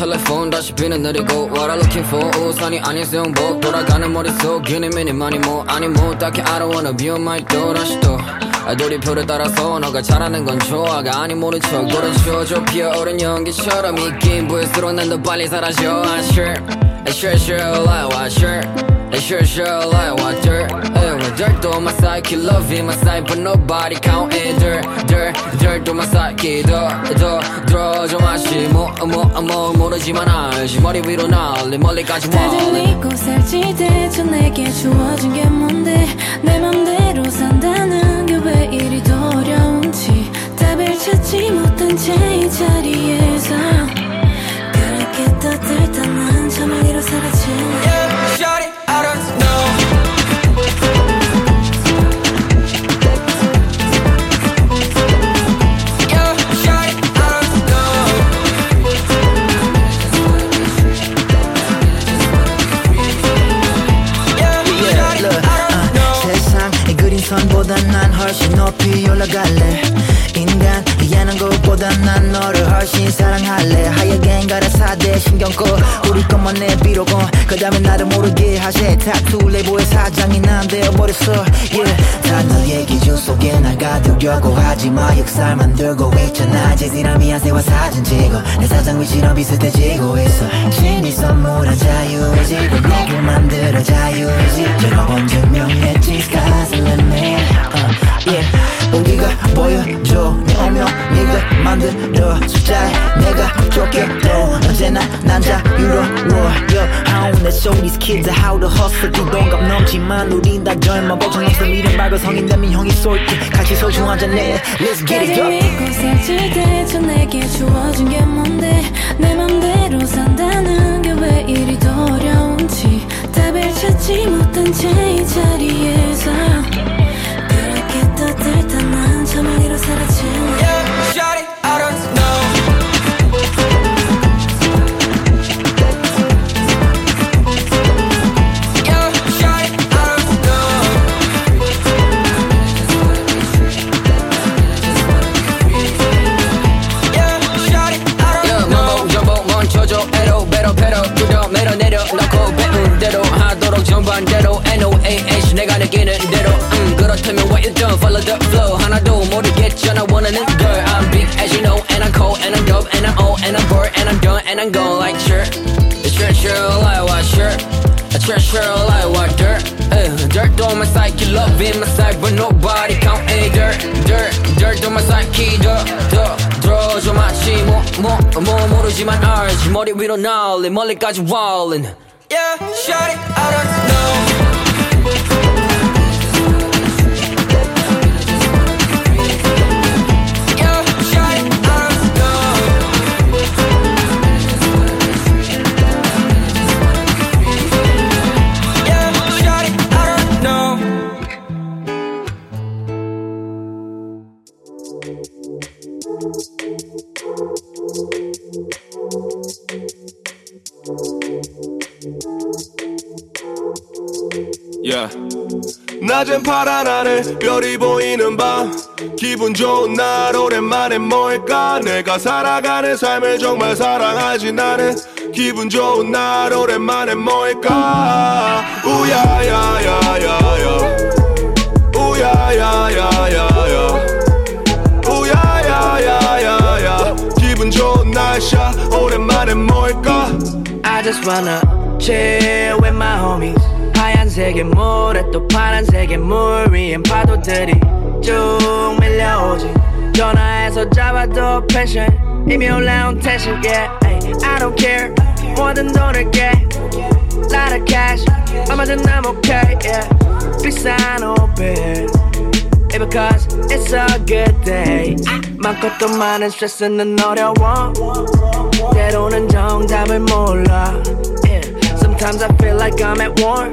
텔레폰 다시 비는 내리고 What I'm looking for? 우산이 아닌 수영복 돌아가는 머릿속 기니 미니 많이 뭐? 아니 뭐? 딱히 I don't wanna be on my door. 다시 또 돌이표를 따라서 너가 잘하는 건 좋아가 아니 모른 척. 노래 쉬어줘 피어오른 연기처럼 이 기부일수록 난더 빨리 사라져. I sure I sure sure what sure I sure sure like dirt hey, well, dirt on my side keep loving my side but nobody count it dirt dirt dirt on my side 더더 들어줘 마시 뭐 뭐 뭐 모르지만 알지 머리 위로 날리 멀리까지 다 들리고 살지 대체 내게 주어진 게 뭔데 내 맘대로 산다는 게 왜 이리 어려운지 답을 찾지 못한 채 이 자리에서 그렇게 떠들던 난 잠을 이뤄 사라진 Yeah, shawty, I don't know Yeah, shawty, I don't know Yeah, shawty, look, I don't know 어, 세상의 그린 선보다 난 훨씬 높이 올라갈래 인간 희한한 것보다 난 너를 훨씬 사랑할래. 하얗게 가라 사대 신경 꺼. 우리 것만 내비로고 그 다음에 나를 모르게 하세. 타투 레보의 사장이 난 되어버렸어. Yeah. 다너 얘기 주 속에 날 가두려고 하지마. 역살 만들고 있잖아. 제지람이 한세와 사진 찍어. 내 사장 위치랑 비슷해지고 있어. 신이 선물한 자유의지를 내게 만들어 자유의지 여러 번 증명했지. sky's the limit uh, yeah. 우리가 보여줘. 내 오명 네가 만들어 숫자에 내가 좋게도 언제나 난 자유로워 yeah. How let's show these kids how to hustle. 기동감 넘지만 우린 다 젊어. 걱정 없어 미련 말고 성인 되면 형이 쏠게 같이 소중하잖아 Let's get it 다 up. 들리고 살지 대체 내게 주어진 게 뭔데? 내 맘대로 산다는 게 왜 이리 어려운지. 답을 찾지 못한 채 이 자리에서 머리 위로 날리 멀리까지 wallin Yeah, shawty, I don't know 별이 보이는 밤 기분 좋은 날 오랜만에 뭘까? 내가 살아가는 삶을 정말 사랑하지 나는 기분 좋은 날 오랜만에 뭘까? 우야야야야야. 우야야야야야. 우야야야야야. 기분 좋은 날씨야 오랜만에 뭘까? I just wanna chill with my homies 하얀색의 물에 또 파란색의 물 위엔 파도들이 쭉 밀려오지 전화해서 잡아도 패션 이미 올라온 텐션 yeah ay, I don't care 뭐든 돈을게 Lot of cash 얼마든 I'm okay yeah 비싼 옷들 Yeah, because it's a good day 많고 또 많은 스트레스는 어려워 때로는 정답을 몰라 yeah. Sometimes I feel like I'm at war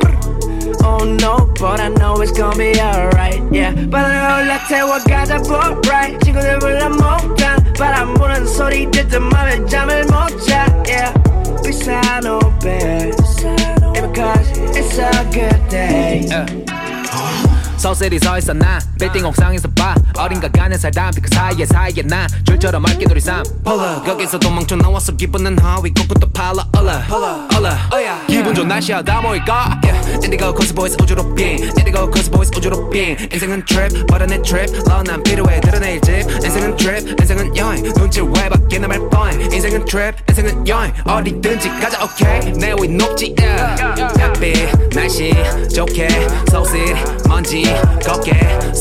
Oh no, but I know it's gonna be alright yeah 바다를 올라태워 가자 boat right 친구들 불러 목단 바람 부는 소리 듣던 맘에 잠을 못자 yeah 비싼 옷들 Yeah, because it's a good day 서슬이 서 있어 나 빌딩 옥상에서 봐. 어딘가 가는 사람 그 사이에 사이에 나. 줄처럼 맑게 놀이 삼. 거기서 도망쳐 나왔어 기분은 하위. 코끝도 팔라 올라 올라 기분 좋은 날씨야. 다 모일까? 인디고 코스 보이스 우주로 빙 인디고 코스 보이스 우주로 빙 인생은 트립 버려내 트립 넌난 필요해 드러낼 집. 인생은 트립 인생은 여행. 눈치 왜 밖에 남을 뻔? 인생은 트립 인생은 여행. 어디든지 가자 오케이 내 위 높지 yeah. 햇빛 날씨 좋게. City 먼지 걷게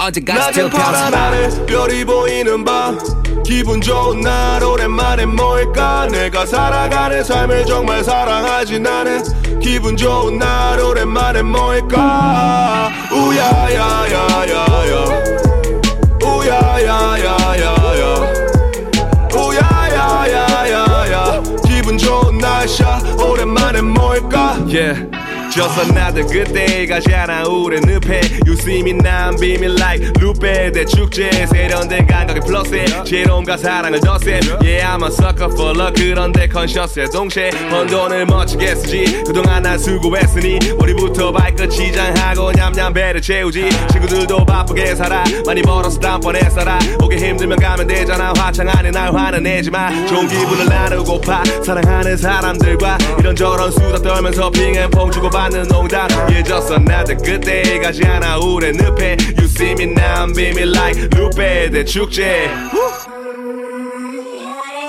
낮은 still 파란 하늘 별이 보이는 밤. 기분 좋은 날 오랜만에 뭘까? 내가 살아가는 삶을 정말 사랑하지 나는 기분 좋은 날 오랜만에 뭘까? 우야야야야야. 우야야야야야. 우야야야야야. 기분 좋은 날샤 오랜만에 뭘까? Yeah. Just another good day 가잖아 우리 늪에 You see me 난 비밀 like 루페 대축제. 세련된 감각의 플러스에 지혜로움과 사랑을 더세. Yeah I'm a sucker for love. 그런데 컨셔스의 동시에 번 돈을 멋지게 쓰지. 그동안 난 수고했으니 머리부터 발끝 장하고 냠냠 배를 채우지. 친구들도 바쁘게 살아. 많이 벌어서 다음번에 살아 오기 힘들면 가면 되잖아. 화창 안에 날 화내지마. 좋은 기분을 나누고파. 사랑하는 사람들과 이런저런 수다 떨면서 핑앤퐁 주고 받는 농담. Yeah just another good day. 가지 않아. 우리 늪에 You see me now I'm 비밀 like 루페 대축제.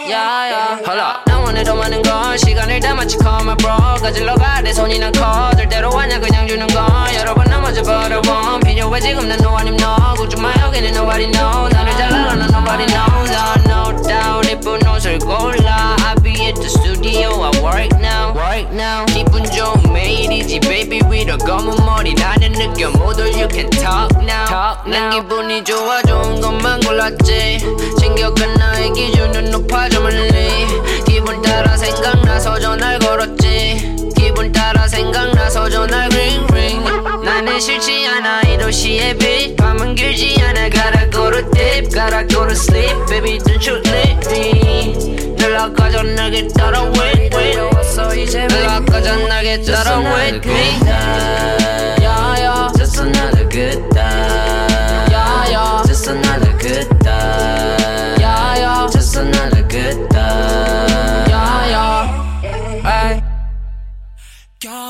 야야. 헐라 나 원해도 많은 건 시간을 다 마치 call my bro. 가질러 가내 손이 난커 절대로 아냐 그냥 주는 건 여러 번 넘어져 버려원 필요해 지금 난 no 아님 너 굳지마 여기는 nobody know 나를 잘 알아 난 nobody knows. I no doubt. 이쁜 옷을 골라. be at the studio I work now work now 기분 좋은 매일이지 baby 위로 검은 머리 나는 느껴 모두 you can talk now talk now 난 기분이 좋아 좋은 것만 골랐지 챙겨간 나의 기준은 높아져 멀리 기분 따라 생각나서 전화를 걸었지 기분 따라 생각나서 전화를 ring ring 나는 싫지 않아 이 도시의 빛 밤은 길지 않아 gotta go to deep gotta go to sleep baby don't you 연락 전 나게 따라. Wait wait. 연락 전 나게 따라. Wait me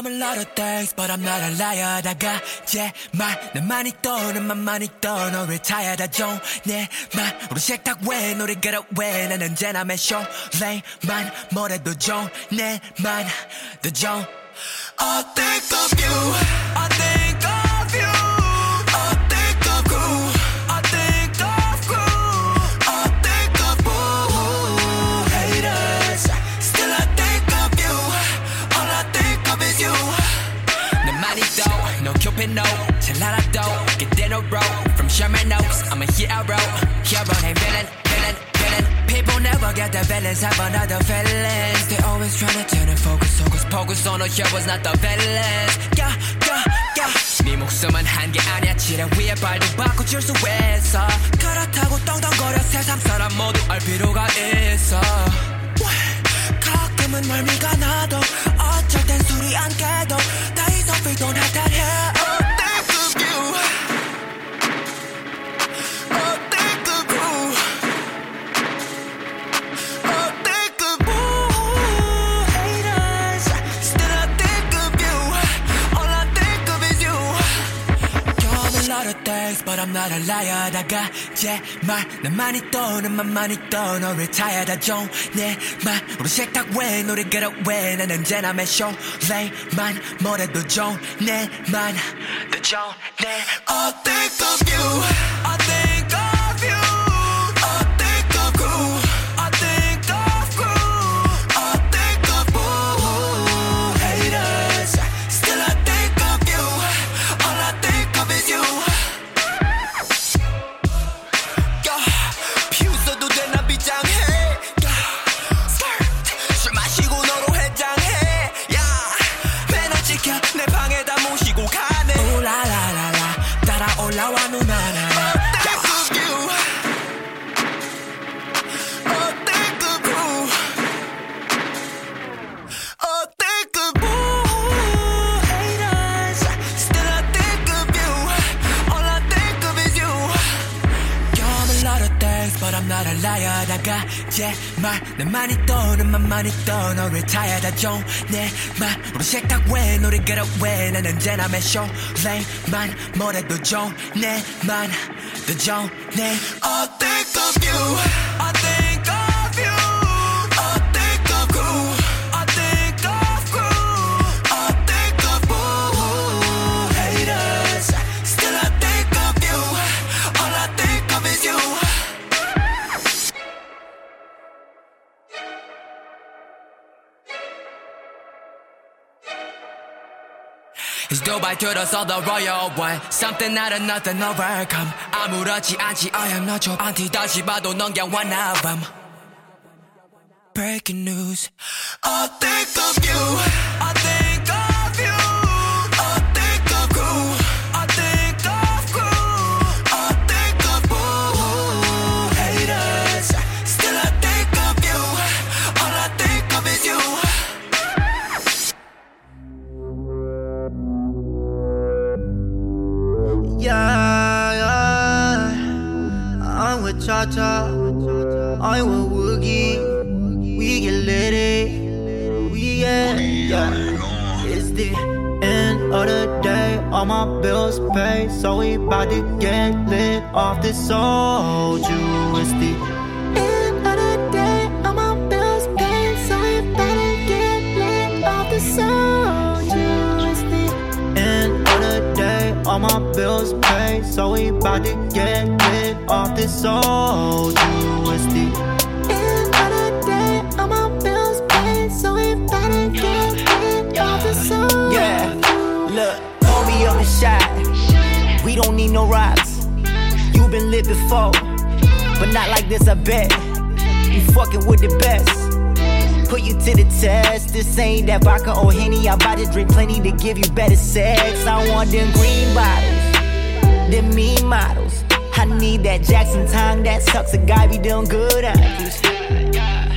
Come a lot of things, but I'm not a liar. 다가 제말난 많이 떠는 맘 많이 떠 너를 타야다 좀내말 우리 식탁 왜 노래 걸어 왜 나는 언제나 매쇼 레이만 뭐래도 좋내만 더 좋은. I think of you. I think No cupid no 잘 알아도 Get in a row From Sherman Oaks I'm a hero Hero named villain Villain Villain People never get the balance Have another feelings They always tryna turn and focus Focus focus on the heroes not the villains Yeah yeah yeah 네 목숨은 한 게 아니야 지뢰 위에 발도 바꿔줄 수 있어 그렇다고 떵떵거려 세상 사람 모두 알 필요가 있어 가끔은 멀미가 나도 어쩔 땐 술이 안 깨도 다 이상 feel don't have that but I'm not a liar. 다가 제말난 많이 떠는 맘 많이 떠 너를 타야다 좀내말 우리 식탁 왜 노래 걸어 왜 나는 언제나 매쇼. 레이만 뭐래도 좋내만 더 좋네 I think of you 제말 내만 있던 음만만 있던 너를 타야다 좀내말. 우리 식탁 왜 노래 그릇 왜 나는 언제나 매쇼. 레이만 뭐래도 좀내만 더 좋네 I think of you 두발 들어서 the royal one Something out of nothing overcome 아무렇지 않지 I am not your auntie 다시 봐도 넌 그냥 one of them Breaking news I think of you Cha cha. I want woogie. We get lit. We get, yeah. It's the end of the day. All my bills paid. So we bout to get lit off this soul. It's the. All my bills paid. So we bout to get this soul. It's the end of day. All my bills paid. So we bout to get lit off this. End of the day, all my bills paid, so we better get it off the soul. Yeah, look, hold me up the shot. We don't need no rocks. You been lit before, but not like this, I bet. You fucking with the best put you to the test. This ain't that vodka or henny. I about to drink plenty to give you better sex. I want them green bottles, them mean models. Need that Jackson tongue that sucks a guy be doing good at.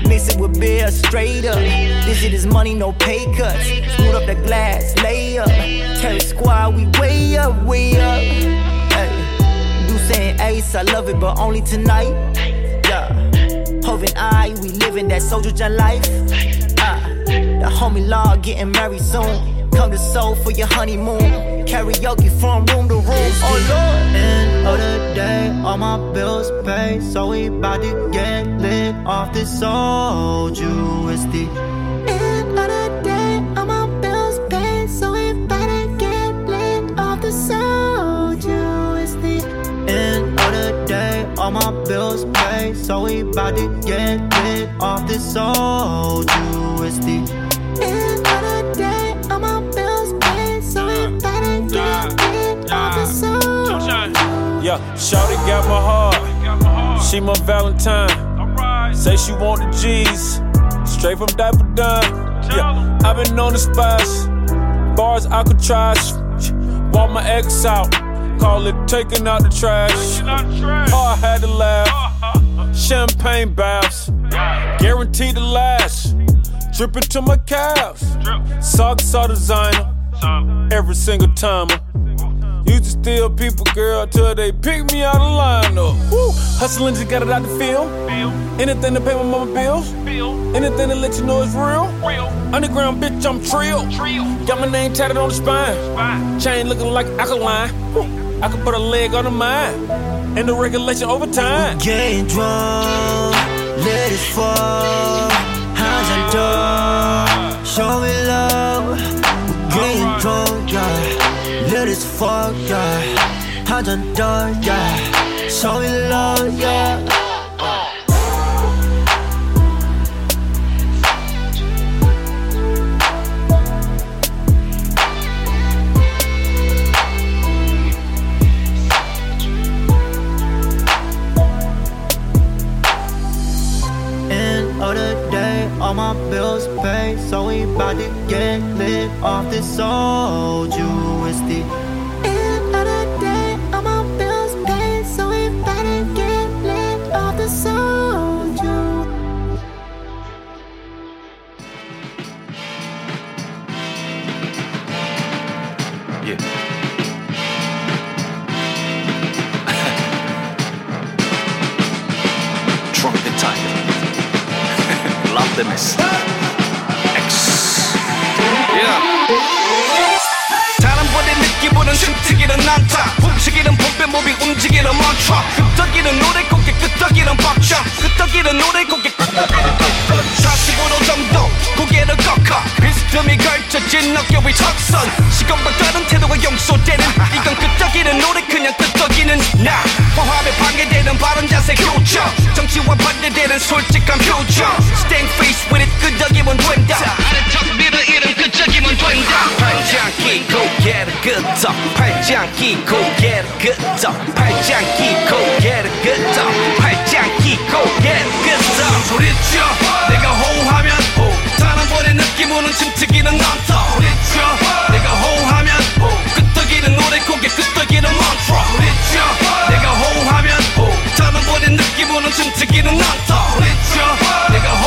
Mix it with beer straight up. This shit is money, no pay cuts. Smooth up the glass, lay up. Terry squad, we way up, way up. Hey. Do saying ace, I love it, but only tonight. Yeah. Hov and I, we living that soldier life. Uh, the homie law getting married soon. Come to Seoul for your honeymoon. Karaoke from room to room. Oh Lord. End of the day, all my bills paid, so we bout to get lit off this soul USD. End of the day, all my bills paid, so we bout to get lit off the soul USD. End of the day, all my bills paid, so we bout to get lit off this soul USD. End yeah, Shawty got my heart. She my Valentine. Say she want the G's. Straight from Diaper Dime. Yeah, i been on the spies. Bars I could Alcatraz. Walk my ex out. Call it taking out the trash. Oh, I had to laugh. Champagne baths. Guaranteed to last. Dripping to my calves. Socks all designer. Every single time. Used to steal people, girl, till they pick me out of lineup. Woo! Hustling just got it out the field. Anything to pay my mama bills. Anything to let you know it's real. Underground bitch, I'm trill. Got my name tatted on the spine. Chain looking like alkaline. I could put a leg on the mind. And the regulation over time. Getting drunk, let it fall. Hands on door, show me love as fuck, yeah. I done done, yeah. Show me love, yeah. all my bills paid, so we bout to get lit off this old you. It's the Artemis X. Yeah. 사람보다 느끼보는 틈튀기는 난타. 훔치기는 봄배 몸이 움직이는 멈춰 끄떡이는 노래 고개 끄떡이는 박자. 끄떡이는 노래 고개 45도 정도 고개를 꺾어. 비스듬히 걸쳐진 어깨 위 턱선. 시간과 다른 태도가 용서되는 이건 끄떡이는 노래 그냥 끄떡이는 나. 화합에 방해되는 바른 자세 교정. 정치와 반대되는 솔직한 표정. Staying face with it 끄떡이면 된다 밀어 이름 끄떡이면 된다 팔짱 끼고 고개를 끄덕. 팔짱 끼고 고개를 끄덕. 팔짱 끼고 고개를 끄덕. 팔짱 끼고 고개를 끄덕. 소리쳐 내가 호하면 호 사람보다 느낌 오는 침튀기는 남타 소리쳐 내가 호하면 호 끄떡이는 노래 고개 끄떡이는 mantra. 소리쳐 내가 호하면 호 사람보다 느낌 오는 침튀기는 남타 소리쳐 내가 호하면 호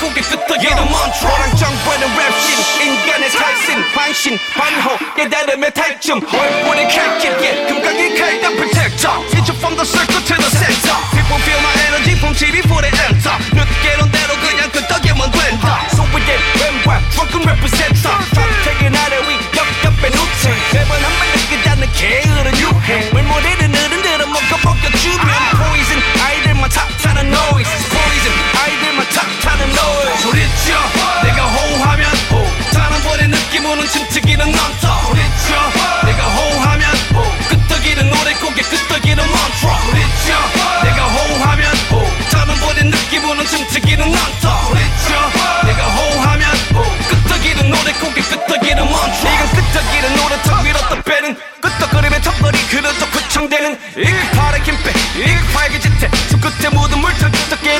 고개 끄떡이는 mantra 너랑 정보는 랩신 인간의 탈신 반신 반호 깨달음의 탈춤 얼굴에 칼길 예 금강의 칼과 protector It's from the circle to the center People feel my energy from TV for the enter 늦게는 대로 그냥 끄떡이면 된다 So we did 왼발 drunken representer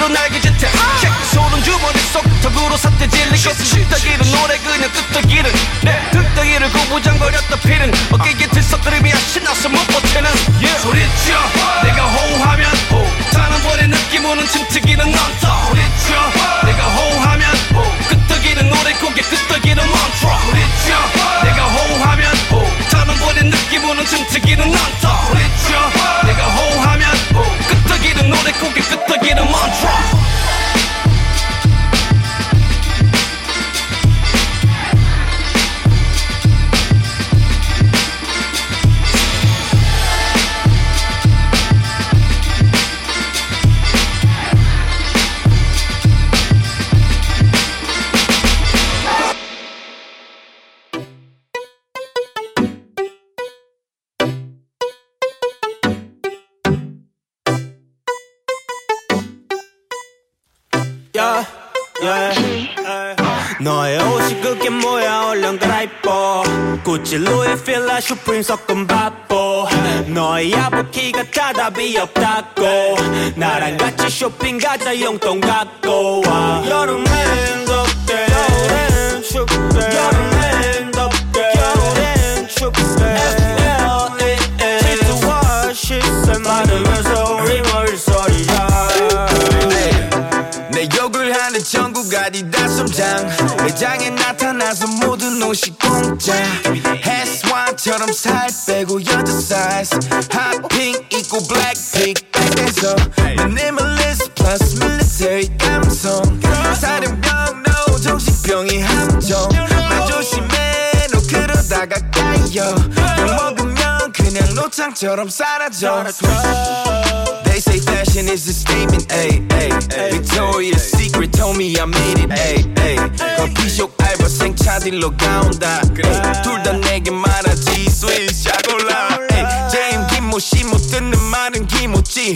끄떡이로 날개짓태. 책 소름 주머니 속 턱으로 사태 질린 것은 끄떡이는 노래 그냥 끄떡이는 내 끄떡이를 구부정거렸다 피는 슈프림 섞은 바보. 너의 아보키가 다 답이 없다고. 나랑 같이 쇼핑 가자 용돈 갖고 와. 여름엔 덥게 겨울엔 춥게 여름엔 덥게 겨울엔 춥게 L.A.N. 지루와 시세 소리야 내 욕을 하는 전국 아디다스 장. 매장에 나타나서 모든 옷이 공짜 해쉬스완처럼 살 빼고 여자 사이즈 핫핑 입고 블랙핑 백에서 미니멀리스트 플러스 military 감성 사령병 no 정신병이 함정. 말 조심해 너 그러다가 까여. 욕 먹으면 그냥 노창처럼 사라져 They say fashion is a statement, ayy, ayy. Victoria's Secret told me I made it, ayy, ayy. 커피숍 알바생 차들로 가온다. 둘 다 내게 말하지, 스윗 샤골라. 제임 김모씨 못 듣는 말은 김모찌.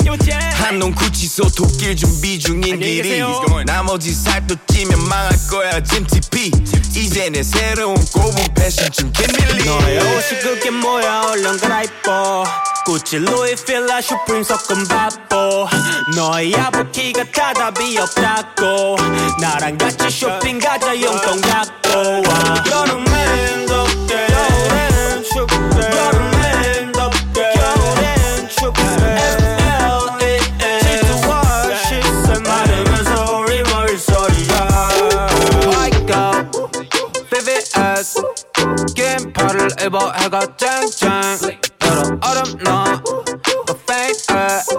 한놈 구치소 독길 준비 중인 길이. 나머지 살도 찌면 망할 거야, 짐TP. 이제 내 새로운 고분 패션 중 김밀리. 너의 옷이 그게 뭐야 얼른 갈아입어 루이 필라 슈프림 섞은 바보 너의 다 답이 없다고 나랑 같이 쇼핑 가자 용돈 갖고 와 여름엔 덥 긴팔을 입어 해가 쨍쨍 여름 얼음 너 fake it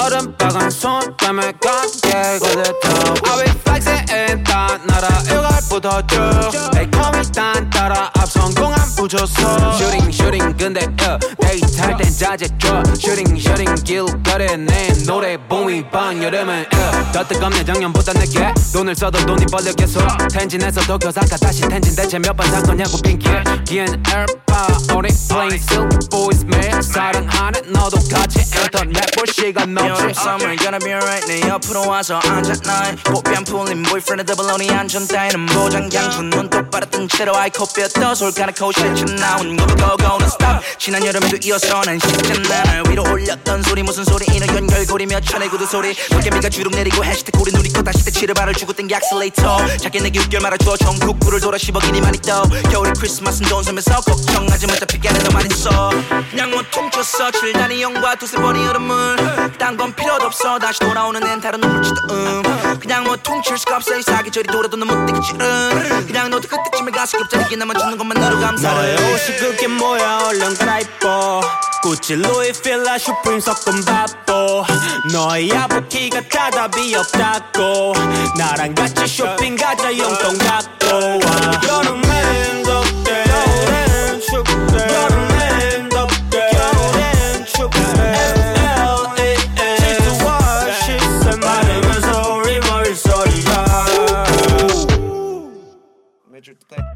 얼음 너는 빨간 손 때문에 가게 거듯어 I be flexing 일단 나라 일갈 붙어줘 매콤이 딴 따라 앞 성공한 부졌어 슈팅 슈팅 근데 uh, 데이트 할 땐 자제줘. 슈팅 슈팅 길거리에 내 노래 봄이 방 여름은 uh, 더 뜨겁네 작년보다 늦게 돈을 써도 돈이 벌려 계속. 텐진에서 도쿄 사카 다시 텐진 대체 몇번산 거냐고 핑계. 기엔 에어파 우리 playing silk boys 매일 사랑하는 너도 같이 인터넷 볼 시간 여름 없지 summer gonna be alright. 내 옆으로 와서 앉아 나의 꽃뱀 풀린 boyfriend 더블로니 안전 따위는 모장 양푼 눈 똑바로 뜬 채로 아이 코뼈 떠 솔가나코 실쳐 나온 go go go no stop. 지난 여름에도 이어서 난 쉽잖아 날 위로 올렸던 소리. 무슨 소리? 이는 연결고리 몇 천의 구두 소리. 도깨비가 주룩 내리고 해시태그 우리 누리 거 다시 대치를 발을 주고 땡기 악셀레이터 작게 내게 6개월 말아줘 전국구를 돌아 10억이니 많이 떠. 겨울이 크리스마스는 돈 쓰면서 걱정하지 마 잡히게 하는 너만 있어 그냥 뭐 퉁쳤어. 칠단이 영과 두세 번의 여름을. 딴건 필요도 없어. 다시 돌아오는 앤 다른 눈물치도 음. 그냥 뭐 퉁칠 수가 없어. 이 사계절이 돌아도 너못 되겠지 음 그냥 너도 그때쯤에 가서 급자리게 나만 주는 것만 으로 감사해 너의 옷이 그게 뭐야 얼른 갈아입어 구찌 루이 필라 슈프림 섞은 바보 너의 아부키가 다 답이 없다고 나랑 같이 쇼핑 가자 용돈 갖고 와 여름엔 덥게 겨울엔 춥게 여름엔 덥게 겨울엔 춥게 F.L.A.N. She's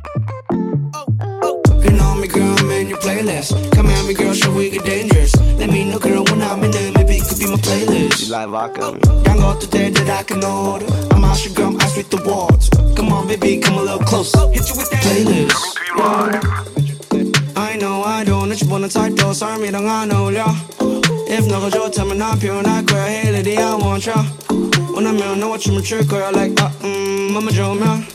playlist. Come at me, girl, show we get dangerous. Let me know, girl, when I'm in there, maybe it could be my playlist. You like vodka? Young girl, today that I can order. I'm out your girl, I sweep the walls. Come on, baby, come a little closer. Oh, hit you with that playlist. I know I don't, it's one type though, sorry, me don't I know ya. If no, go tell me not pure, not queer, hey lady, I want ya. 원하면 너와 춤을 출 거야. Like, 아, 음, 맘만 좋으면.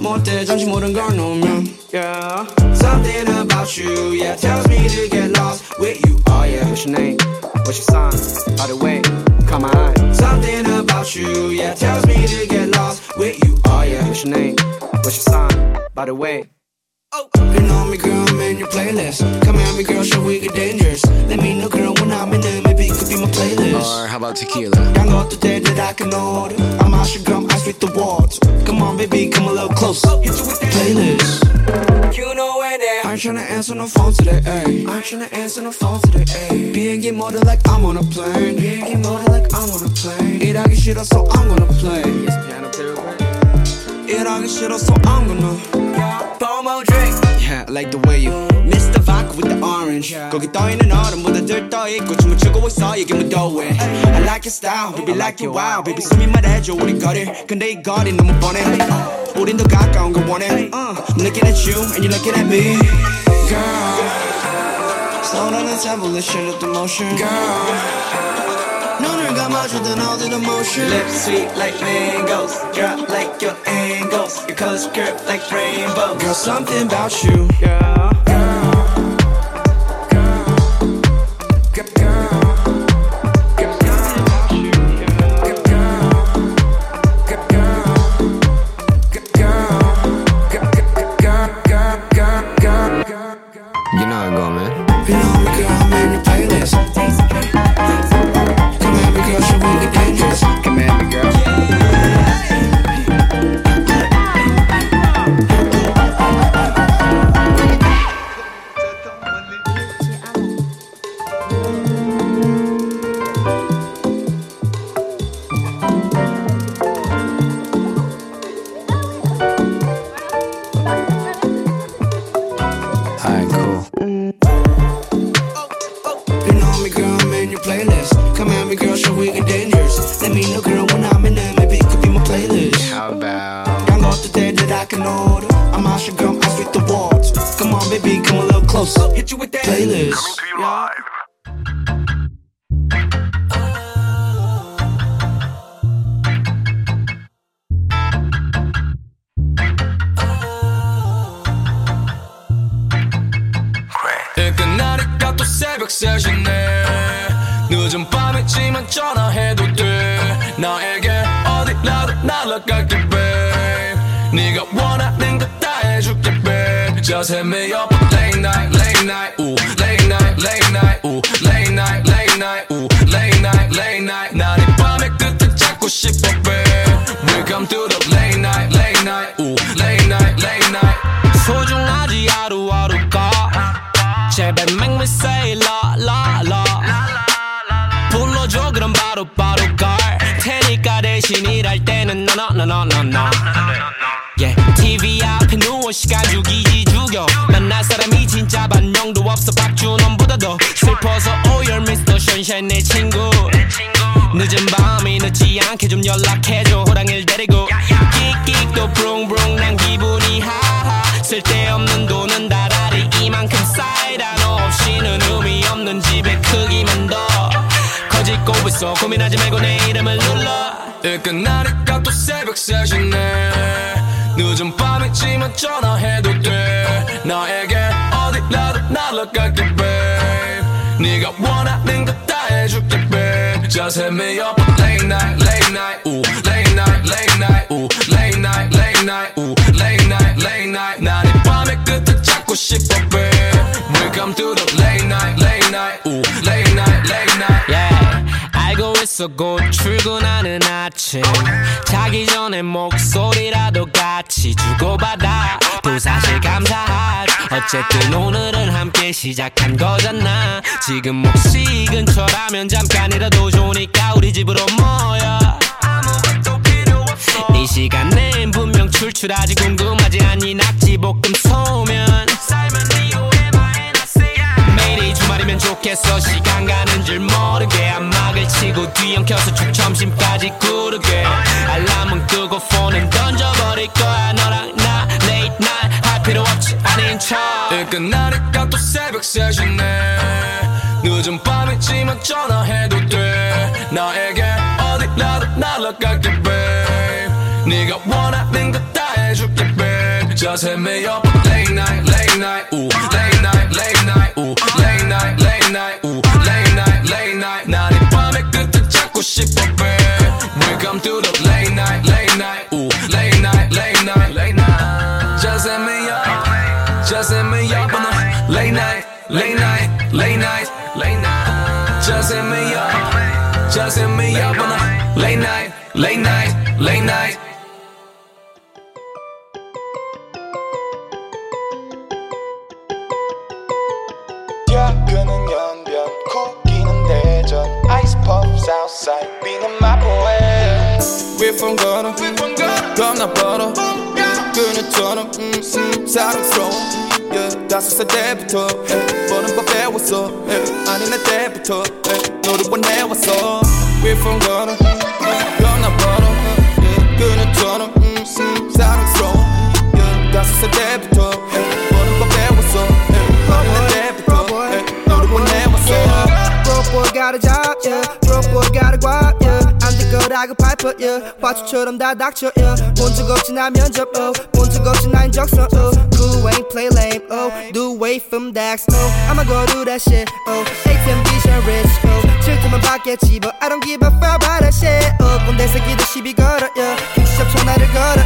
못해 잠시 모든 걸 놓으면. Yeah. Something about you, yeah, tells me to get lost with you. Oh yeah. What's your name? What's your sign? By the way, caught my eye. Something about you, yeah, tells me to get lost with you. Oh yeah. What's your name? What's your sign? By the way, Oh. Been on me, girl, I'm in your playlist. Come at me, girl, show we get dangerous. Let me know, girl, when I'm in there, maybe it could be my playlist. Or how about tequila? I know today that I can order. I'm out your gum, I with the walls. Come on, baby, come a little close. Oh, hit you with playlist. You know where they I ain't tryna answer no phone today, ayy. I ain't tryna answer no phone today, ayy. Being get molded like I'm on a plane. Being get molded like I'm on a plane. It I get shit up, so I'm gonna play. Yes, piano player. It I get shit up, so I'm gonna. FOMO drink Yeah, I like the way you Mr. Vodka with the orange 거기 떠있는 얼음보다 덜 떠있고 춤을 추고 있어 이게 무더해 I like your style, baby like your wow Baby 숨이 말해줘 우리 거리 근데 이 거리 너무 뻔해 우린 더 가까운 걸 원해 uh, I'm looking at you and you're looking at me Girl Slow down the tempo, let's shut up the motion Girl emotions and all the emotion. Lips sweet like mangoes, drop like your angles. Your colors curve like rainbow. Girl, something about you. Girl Just hit me up late night late night ooh late night late night ooh late night late night ooh late night late night 난이 밤의 끝을 찾고 싶어 babe Welcome to the late night late night ooh late night late night yeah. 알고 있어 곧 출근하는 아침 자기 전에 목소리라도 같이 주고받아 또 사실 감사하지 어쨌든 오늘은 함께 시작한 거잖아. 지금 혹시 근처라면 잠깐이라도 좋으니까 우리 집으로 모여. 이 시간엔 분명 출출하지 궁금하지 않니? 낙지볶음 소면. 매일이 주말이면 좋겠어. 시간 가는 줄 모르게. 안막을 치고 뒤엉켜서 쭉 점심까지 구르게 일 끝나니까 또 새벽 3시네 늦은 밤이지만 전화해도 돼 나에게 어디라도 날아갈게 babe 네가 원하는 거 다 해줄게 babe Just hit me up late night late night ooh late late night, late night. 야그는 연변 쿠기는 대전 아이스팝 사우스사이드 비는 마포해 We're from Ghana 겁나 벌어 그녀처럼 음, 음, 사랑스러워. Yeah, 다섯 살 때부터 yeah, 버는 법 배웠어. yeah, 아니 날 때부터 yeah, 너를 원해왔어. We're from Ghana 니 날 때부터 yeah, 너를 원해왔어 Broke boy got a job, yeah. Broke boy got a guap, yeah. 안될 거라고 발표, yeah. 화초처럼 다 닥쳐, yeah. 본적 없지 나 면접, oh. 본적 없지 나 인적성, oh. Cool ain't play lame, oh. Do away from that, oh. I'ma go do that shit, oh. ATM vision rich, oh. 질투만 받겠지, but I don't give a fuck about that shit, oh. 꼰대 새끼들 시비 걸어, yeah. 픽시업 전화를 걸어,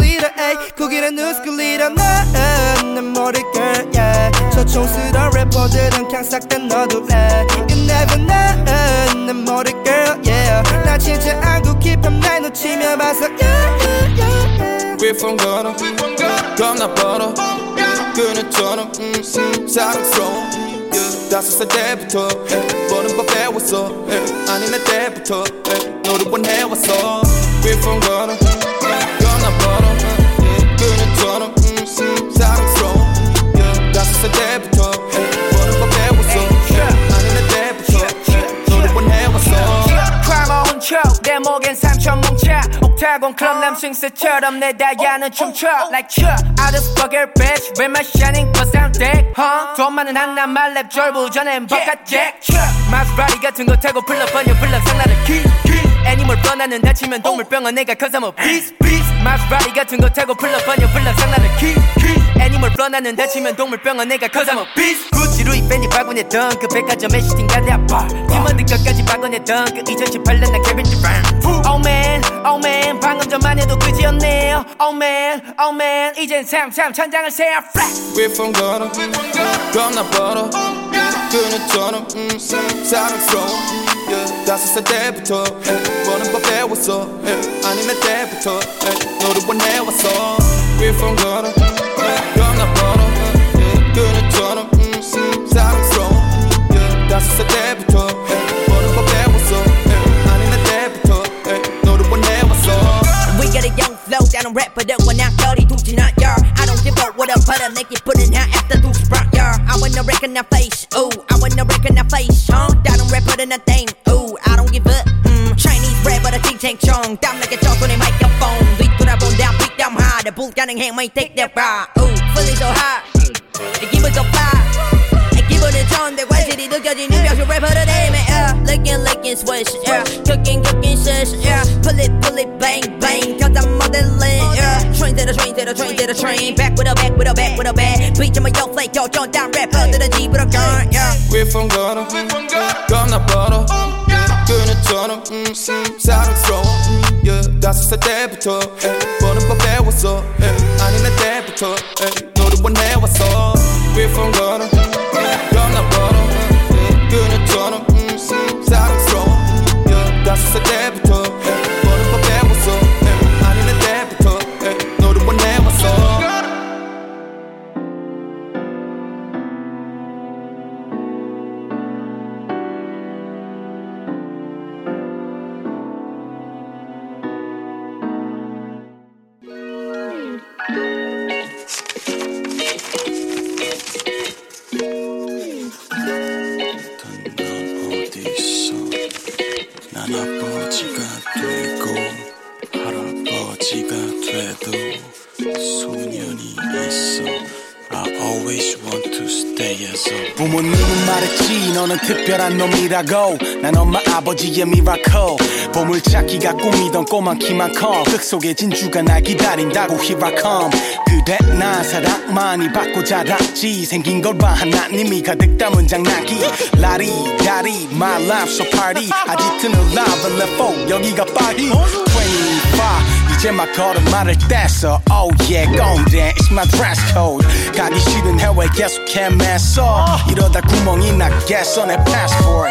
leader, ay. 구기는 new school leader, 난내 머리 girl, yeah. 저총스런 래퍼들은 그냥 싹다 넣어둘래 You never know 내 머리 girl yeah 나 진짜 안구 깊은 날 놓치며 봐서 yeah yeah yeah from Ghana 겁나 벌어 그녀처럼 음, 음, 사랑스러워 다섯 살 때부터 버는 법 배웠어 아니 날 때부터 from Ghana 겁나 벌어. Yeah, 그녀처럼 사랑스러워. yeah, 다섯 살 때부터 훔쳐 내 목엔 삼천 뭉쳐. 옥타곤 클럽 남승스처럼 내 다야는 춤춰. Like Chuck I just fuck your bitch. With my shining bust down deck huh? 돈 많은 한남 말랩 졸부전엔 버카 잭 마스라리 같은 거 타고 풀러 번여 불러 상나를 키 애니멀 뻔하는 다치면 동물병원 내가 cause I'm a beast beast 마스라리 같은 거 타고 풀러 번여 불러 상나를 키 애니멀 뻔하는 다치면 동물병원 내가 cause I'm a beast 구찌 루이 팬이 바구냈던 그 백화점의 시팅 갈래 아파. 팀원들 것까지 바구냈던 그 2018년 난 케빈 듀란 Oh man oh man 방금 전만 해도 그지였네요. Oh man oh man 이젠 삼삼 천장을 세야 flat. We're from Ghana 겁나 벌어 그녀처럼 음, 음, 사랑스러워. Yeah, 다섯 살 때부터 yeah, 버는 법 배웠어 yeah, 아니 날 때부터 yeah, 너를 원해왔어. We're from Ghana We 음, 음 사랑스러워 yeah. 다섯 살 때부터 yeah. 보는 법 배웠어 yeah. 아니 do 때부터 yeah. 너를 보내왔어 We got a young flow yeah. I don't give up what I'm putting put it high after do sprout yeah. I wanna wreck in that face ooh I wanna recognize face huh? 다른 래퍼들은 나 땡 ooh I don't give up 음, mm, Chinese rapper 다 칭칭총 땀나게 on 손에 microphone. 빅담 하드 불가능해 may take that ride ooh feeling so high 기분 so fly 기분은 좋은데 관실이 느껴지는 병신 래퍼들 애매 yeah. Licking licking swish yeah. Cooking cooking shish yeah. Pull it pull it bang bang cause I'm modeling yeah. Train to the train to the train to the train Back with a back with a back with a back Beat to my yo flake yo 전 down 래퍼들은 집으로 gun yeah. We from Ghana 겁나 벌어 그녀처럼 음, 음, 사랑스러워 음, yeah. 다섯 살 때부터 에 터 에이, 너를 원해 왔어 We from 아버지의 miracle 보물찾기가 꿈이던 꼬마 키만 커끝 속에 진주가 날 기다린다고 Here I come 그대 나 사랑 많이 받고 자랐지. 생긴 걸 봐 하나님이 가득 담은 장난기. la di da di my life so party. 아지트는 love and let go 여기가 파리. 25 이제 막 걸음마를 뗐어 Oh yeah 꼰대 It's my dress code. 가기 싫은 해외 계속 헤맸어 이러다 구멍이 나겠어 내 passport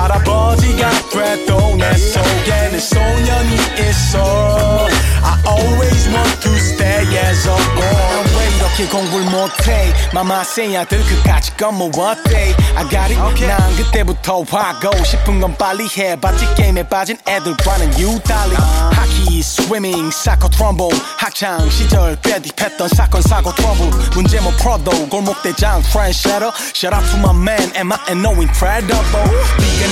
할아버지가 돼도 내 속에는 소년이 있어. I always want to stay as a boy. 왜 이렇게 공부를 못해? mama's 아들 그까짓 건 뭐 어때 I got it. 난 그때부터 하고 싶은 건 빨리 해봤지? 게임에 빠진 애들과는 유달리. 하키, swimming, soccer, 트럼본 학창 시절 꽤 deep했던 사건 사고 트러블. 문제 못 풀어도 골목대장 프렌셔터 Shout out to my man and my and no incredible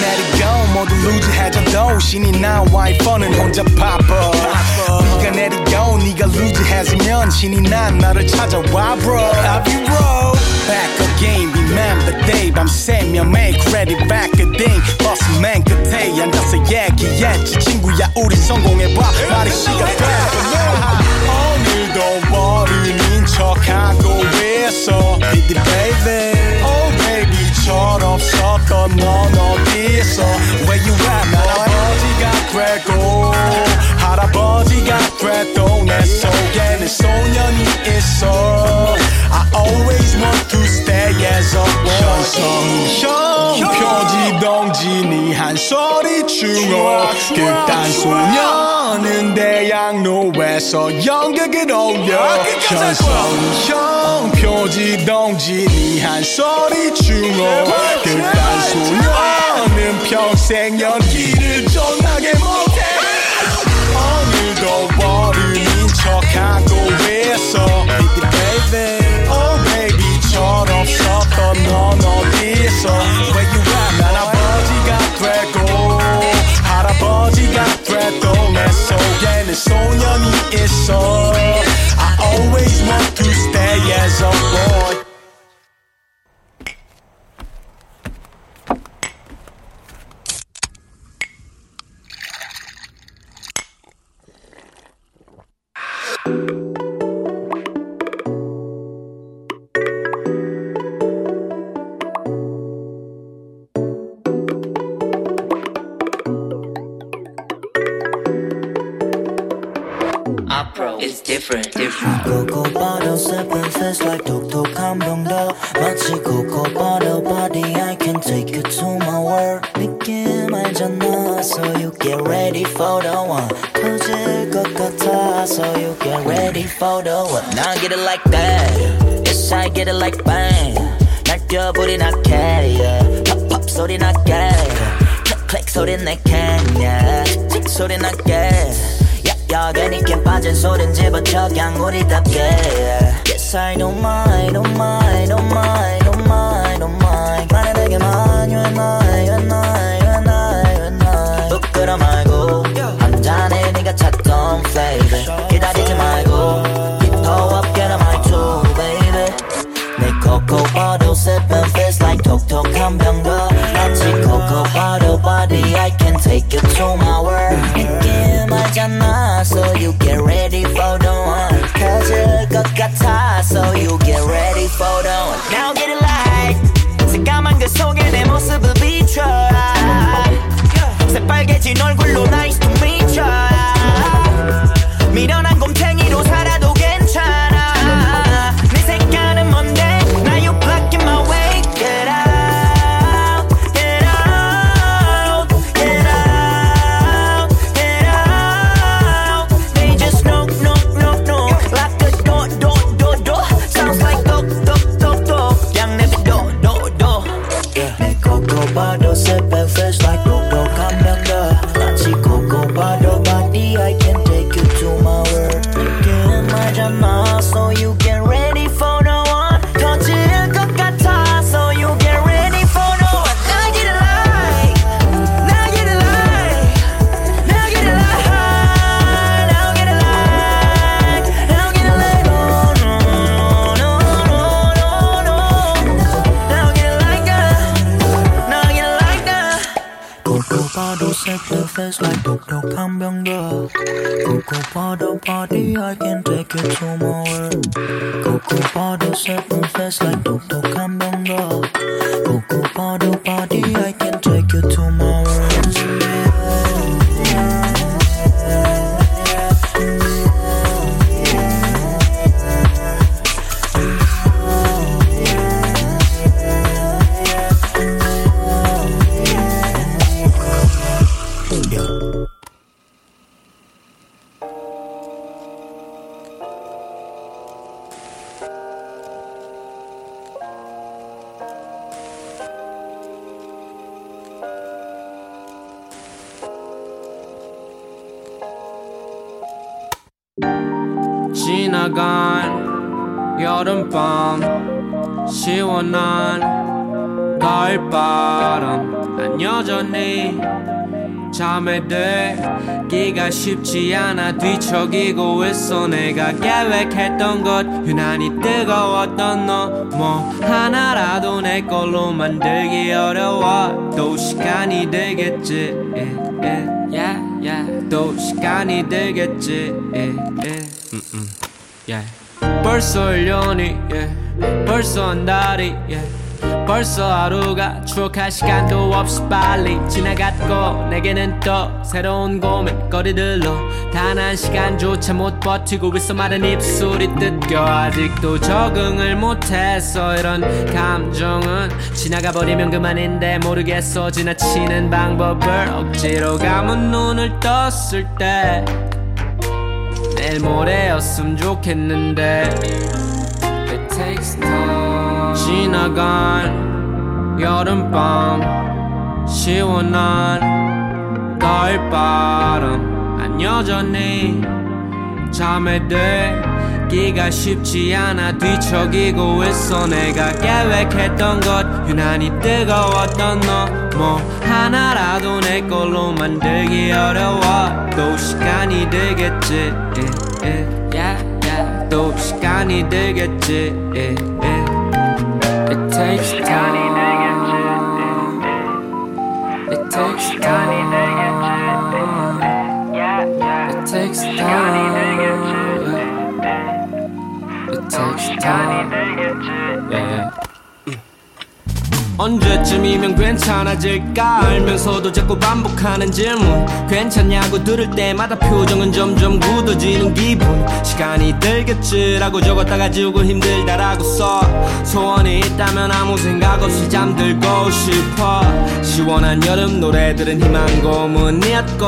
내리고 모두 루즈해져도 신이 나 와이퍼는 혼자 바빠. 네가 내리고 네가 루즈해지면 신이 난 나를 찾아와 bro. Love you bro. Back again remember day. 밤새며 make ready back again 버스 맨 끝에 앉아서 얘기했지. 친구야 우린 성공해봐. 말이 시간 됐어 오늘도 모르는 척하고 있어. It baby Oh baby처럼 섰던 넌 어디 있어 Where you at 난 아버지가 되고 할아버지가 돼도 내 속에는 소년이 있어. I always want to stay as a boy 현성이 형. 표지동진이 한 소리 중어 극단 소년은 대학로에서 연극을 올려. 현성이 형 표지동진이 한 소리 중어 극단 소년은 평생 연기를 전하게 모르는 척하고 있어 baby Oh baby처럼 섰던 넌 어디 있어 Where you at 난 아버지가 되고 할아버지가 돼도 내 속에는 소년이 있어 I always want to stay as a boy 코코바로 sevences like 독도 감동도 마치 bottle, body I can take you to my world 느낌 알잖아 so you get ready for the one. 터질 것 같아 so you get ready for the one. Now get it like that yes I get it like bang. 날뛰어버리 나게 yeah. 팝팝 소리 나게 클릭 클릭 소리 내게 yeah. 소리 나게 여전히 게 빠진 소린 집어쳐 그냥 우리답게 yeah. Yes I don't mind, don't mind, don't mind, don't mind, don't mind 말해 내게만 you and I, you and I, you and I, you and I 부끄러 말고 한 잔에 네가 찾던 flavor 기다리지 말고 Hip-hop up, get on my tool, baby 내 cocoa bottle sipping feels like 톡톡한 병더 마치 cocoa bottle body I can take you to my world 알잖아 So you get ready for the one 터질 것 같아 So you get ready for the one Now get it like 새까만 그 속에 내 모습을 비춰 새빨개진 얼굴로 nice to meet you 미련한 곰탱이로 all day. 지나간 여름밤 시원한 가을바람. 난 여전히 잠에 들기가 쉽지 않아 뒤척이고 있어. 내가 계획했던 것 유난히 뜨거웠던 너. 뭐 하나라도 내 걸로 만들기 어려워. 또 시간이 들겠지. yeah, yeah, yeah, yeah. 또 시간이 들겠지. yeah, 벌써 1년이 yeah. 벌써 한 달이 yeah. 벌써 하루가 추억할 시간도 없이 빨리 지나갔고 내게는 또 새로운 고민거리들로 단 한 시간조차 못 버티고 있어 마른 입술이 뜯겨 아직도 적응을 못했어 이런 감정은 지나가 버리면 그만인데 모르겠어 지나치는 방법을 억지로 감은 눈을 떴을 때 내일 모레였으면 좋겠는데. It takes time. 지나간 여름밤 시원한 가을바람. 난 여전히 잠에 들기가 쉽지 않아 뒤척이고 있어. 내가 계획했던 것 유난히 뜨거웠던 너 뭐 하나라도 내 걸로 만들기 어려워 또 시간이 들겠지 yeah, yeah, yeah, yeah. 또 시간이 들겠지 yeah, yeah. It takes time It takes time It takes time It takes time Yeah, yeah. 언제쯤이면 괜찮아질까 알면서도 자꾸 반복하는 질문. 괜찮냐고 들을 때마다 표정은 점점 굳어지는 기분. 시간이 들겠지라고 적었다가 지우고 힘들다라고 써. 소원이 있다면 아무 생각 없이 잠들고 싶어. 시원한 여름 노래들은 희망 고문이었고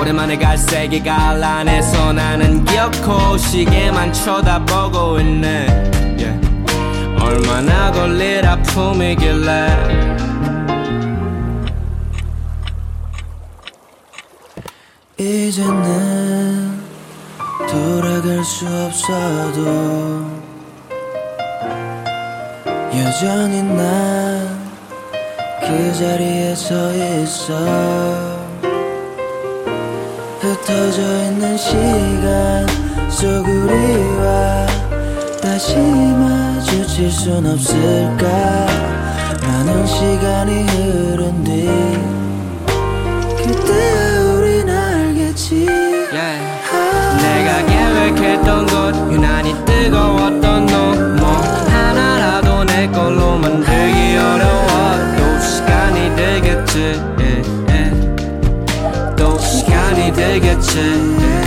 오랜만에 갈색이 갈란해서 나는 기억고 시계만 쳐다보고 있네. 얼마나 걸릴 아픔이길래. 이제는 돌아갈 수 없어도 여전히 난 그 자리에 서 있어. 흩어져 있는 시간 속 우리와 다시 마주칠 순 없을까? 많은 시간이 흐른 뒤 그때 우린 알겠지. 내가 계획했던 것 유난히 뜨거웠던 너뭐 하나라도 내 걸로 만들기 어려워. 또 시간이 되겠지. 예, 예. 또 시간이 되겠지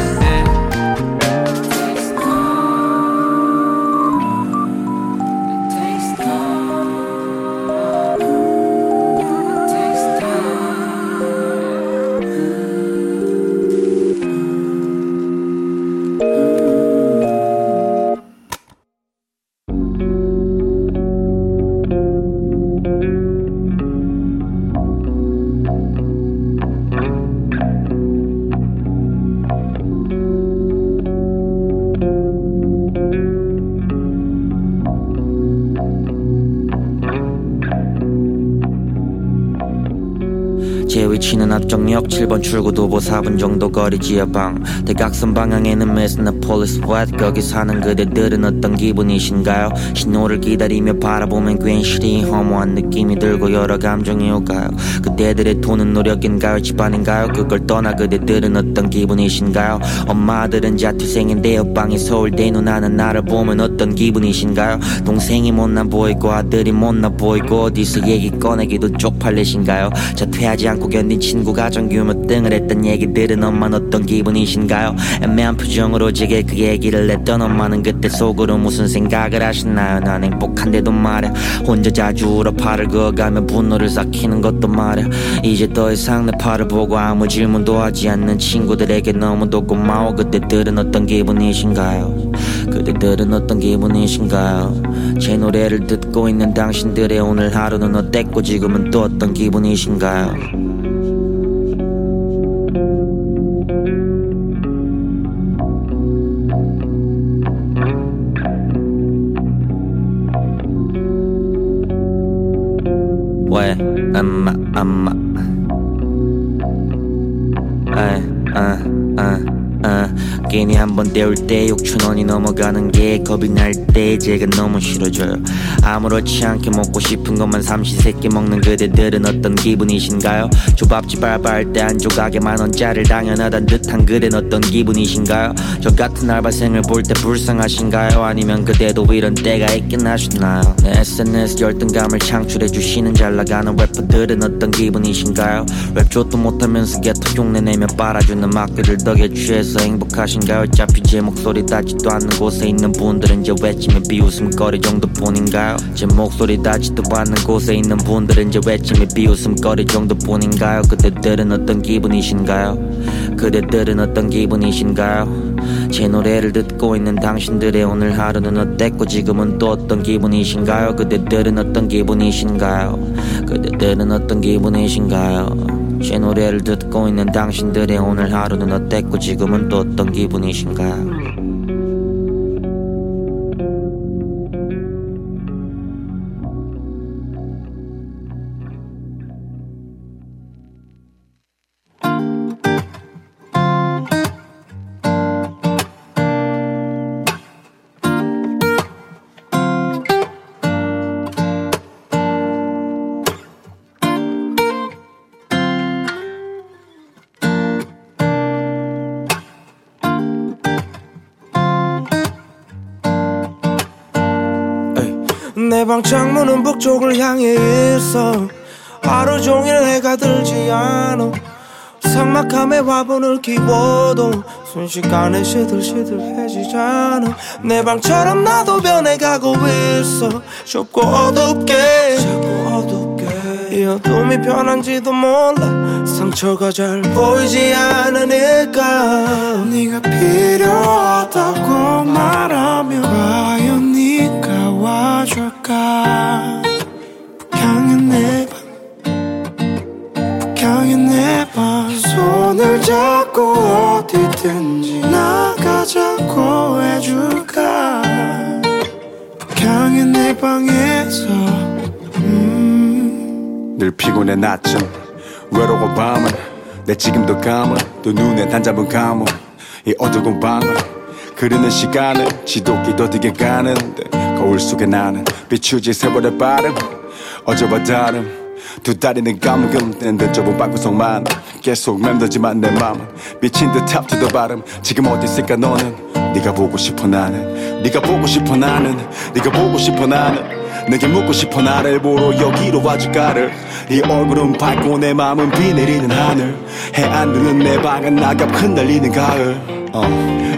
합정역 7번 출구 도보 4분 정도 거리 지하방. 대각선 방향에는 메세나폴리스 웻 거기 사는 그대들은 어떤 기분이신가요? 신호를 기다리며 바라보면 괜시리 허무한 느낌이 들고 여러 감정이 오가요? 그대들의 돈은 노력인가요? 집안인가요? 그걸 떠나 그대들은 어떤 기분이신가요? 엄마 아들은 자퇴생인데요 방의 서울대 누나는 나를 보면 어떤 기분이신가요? 동생이 못나 보이고 아들이 못나 보이고 어디서 얘기 꺼내기도 쪽팔리신가요? 자퇴하지 않고 견딘 친구 가정 규모 등을 했던 얘기들은 엄마는 어떤 기분이신가요? 애매한 표정으로 제게 그 얘기를 했던 엄마는 그때 속으로 무슨 생각을 하셨나요? 난 행복한데도 말야 혼자 자주 울어 팔을 그어가며 분노를 삭히는 것도 말야 이제 더 이상 내 팔을 보고 아무 질문도 하지 않는 친구들에게 너무도 고마워. 그때들은 어떤 기분이신가요? 그대들은 어떤 기분이신가요? 제 노래를 듣고 있는 당신들의 오늘 하루는 어땠고 지금은 또 어떤 기분이신가요 엄 괜히 한번 때울 때 6천원이 넘어가는 게 겁이 날 때 제가 너무 싫어져요. 아무렇지 않게 먹고 싶은 것만 삼시세끼 먹는 그대들은 어떤 기분이신가요? 조밥집 알바할 때 한 조각에 만원짜리를 당연하단 듯한 그댄 어떤 기분이신가요? 저 같은 알바생을 볼 때 불쌍하신가요? 아니면 그대도 이런 때가 있긴 하시나요 내 SNS 열등감을 창출해 주시는 잘나가는 래퍼들은 어떤 기분이신가요? 랩 조도 못하면서 개토 흉내내며 빨아주는 막들을 덕에 취해서 행복하신가요 어차피 제 목소리 닿지도 않는 곳에 있는 분들은 이제 외침의 비웃음거리 정도뿐인가요? 제 목소리 닿지도 않는 곳에 있는 분들은 이제 외침의 비웃음거리 정도뿐인가요? 그대들은 어떤 기분이신가요? 그대들은 어떤 기분이신가요? 제 노래를 듣고 있는 당신들의 오늘 하루는 어땠고 지금은 또 어떤 기분이신가요? 그대들은 어떤 기분이신가요? 그대들은 어떤 기분이신가요 제 노래를 듣고 있는 당신들의 오늘 하루는 어땠고 지금은 또 어떤 기분이신가 방 창문은 북쪽을 향해 있어. 하루 종일 해가 들지 않아. 삭막함에 화분을 키워도 순식간에 시들시들해지잖아. 내 방처럼 나도 변해가고 있어. 좁고 어둡게. 자꾸 어둡게. 이 어둠이 편한지도 몰라. 상처가 잘 보이지 않으니까. 네가 필요하다고 말하면 과연 네가 와줄까? 북향의 내방 북향의 내방 손을 잡고 어디든지 나가자고 해줄까? 북향의 내 방에서 늘 피곤해 낮쯤 외로워 밤은 내 지금도 감은 또 눈에 단 잡은 감은 이 어두운 방을 그리는 시간은 지독히 더디게 가는데 거울 속에 나는 비추지 세월의 빠름. 어제와 다름. 두 다리는 감금된 듯 좁은 방구석만 계속 맴돌지만 내 맘은 미친 듯 top to the bottom. 지금 어디 있을까 너는? 네가 보고 싶어 나는. 네가 보고 싶어 나는. 네가 보고 싶어 나는 내게 묻고 싶어 나를 보러 여기로 와줄까를. 네 얼굴은 밝고 내 마음은 비 내리는 하늘. 해 안 드는 내 방은 나갑 흩날리는 가을. 어,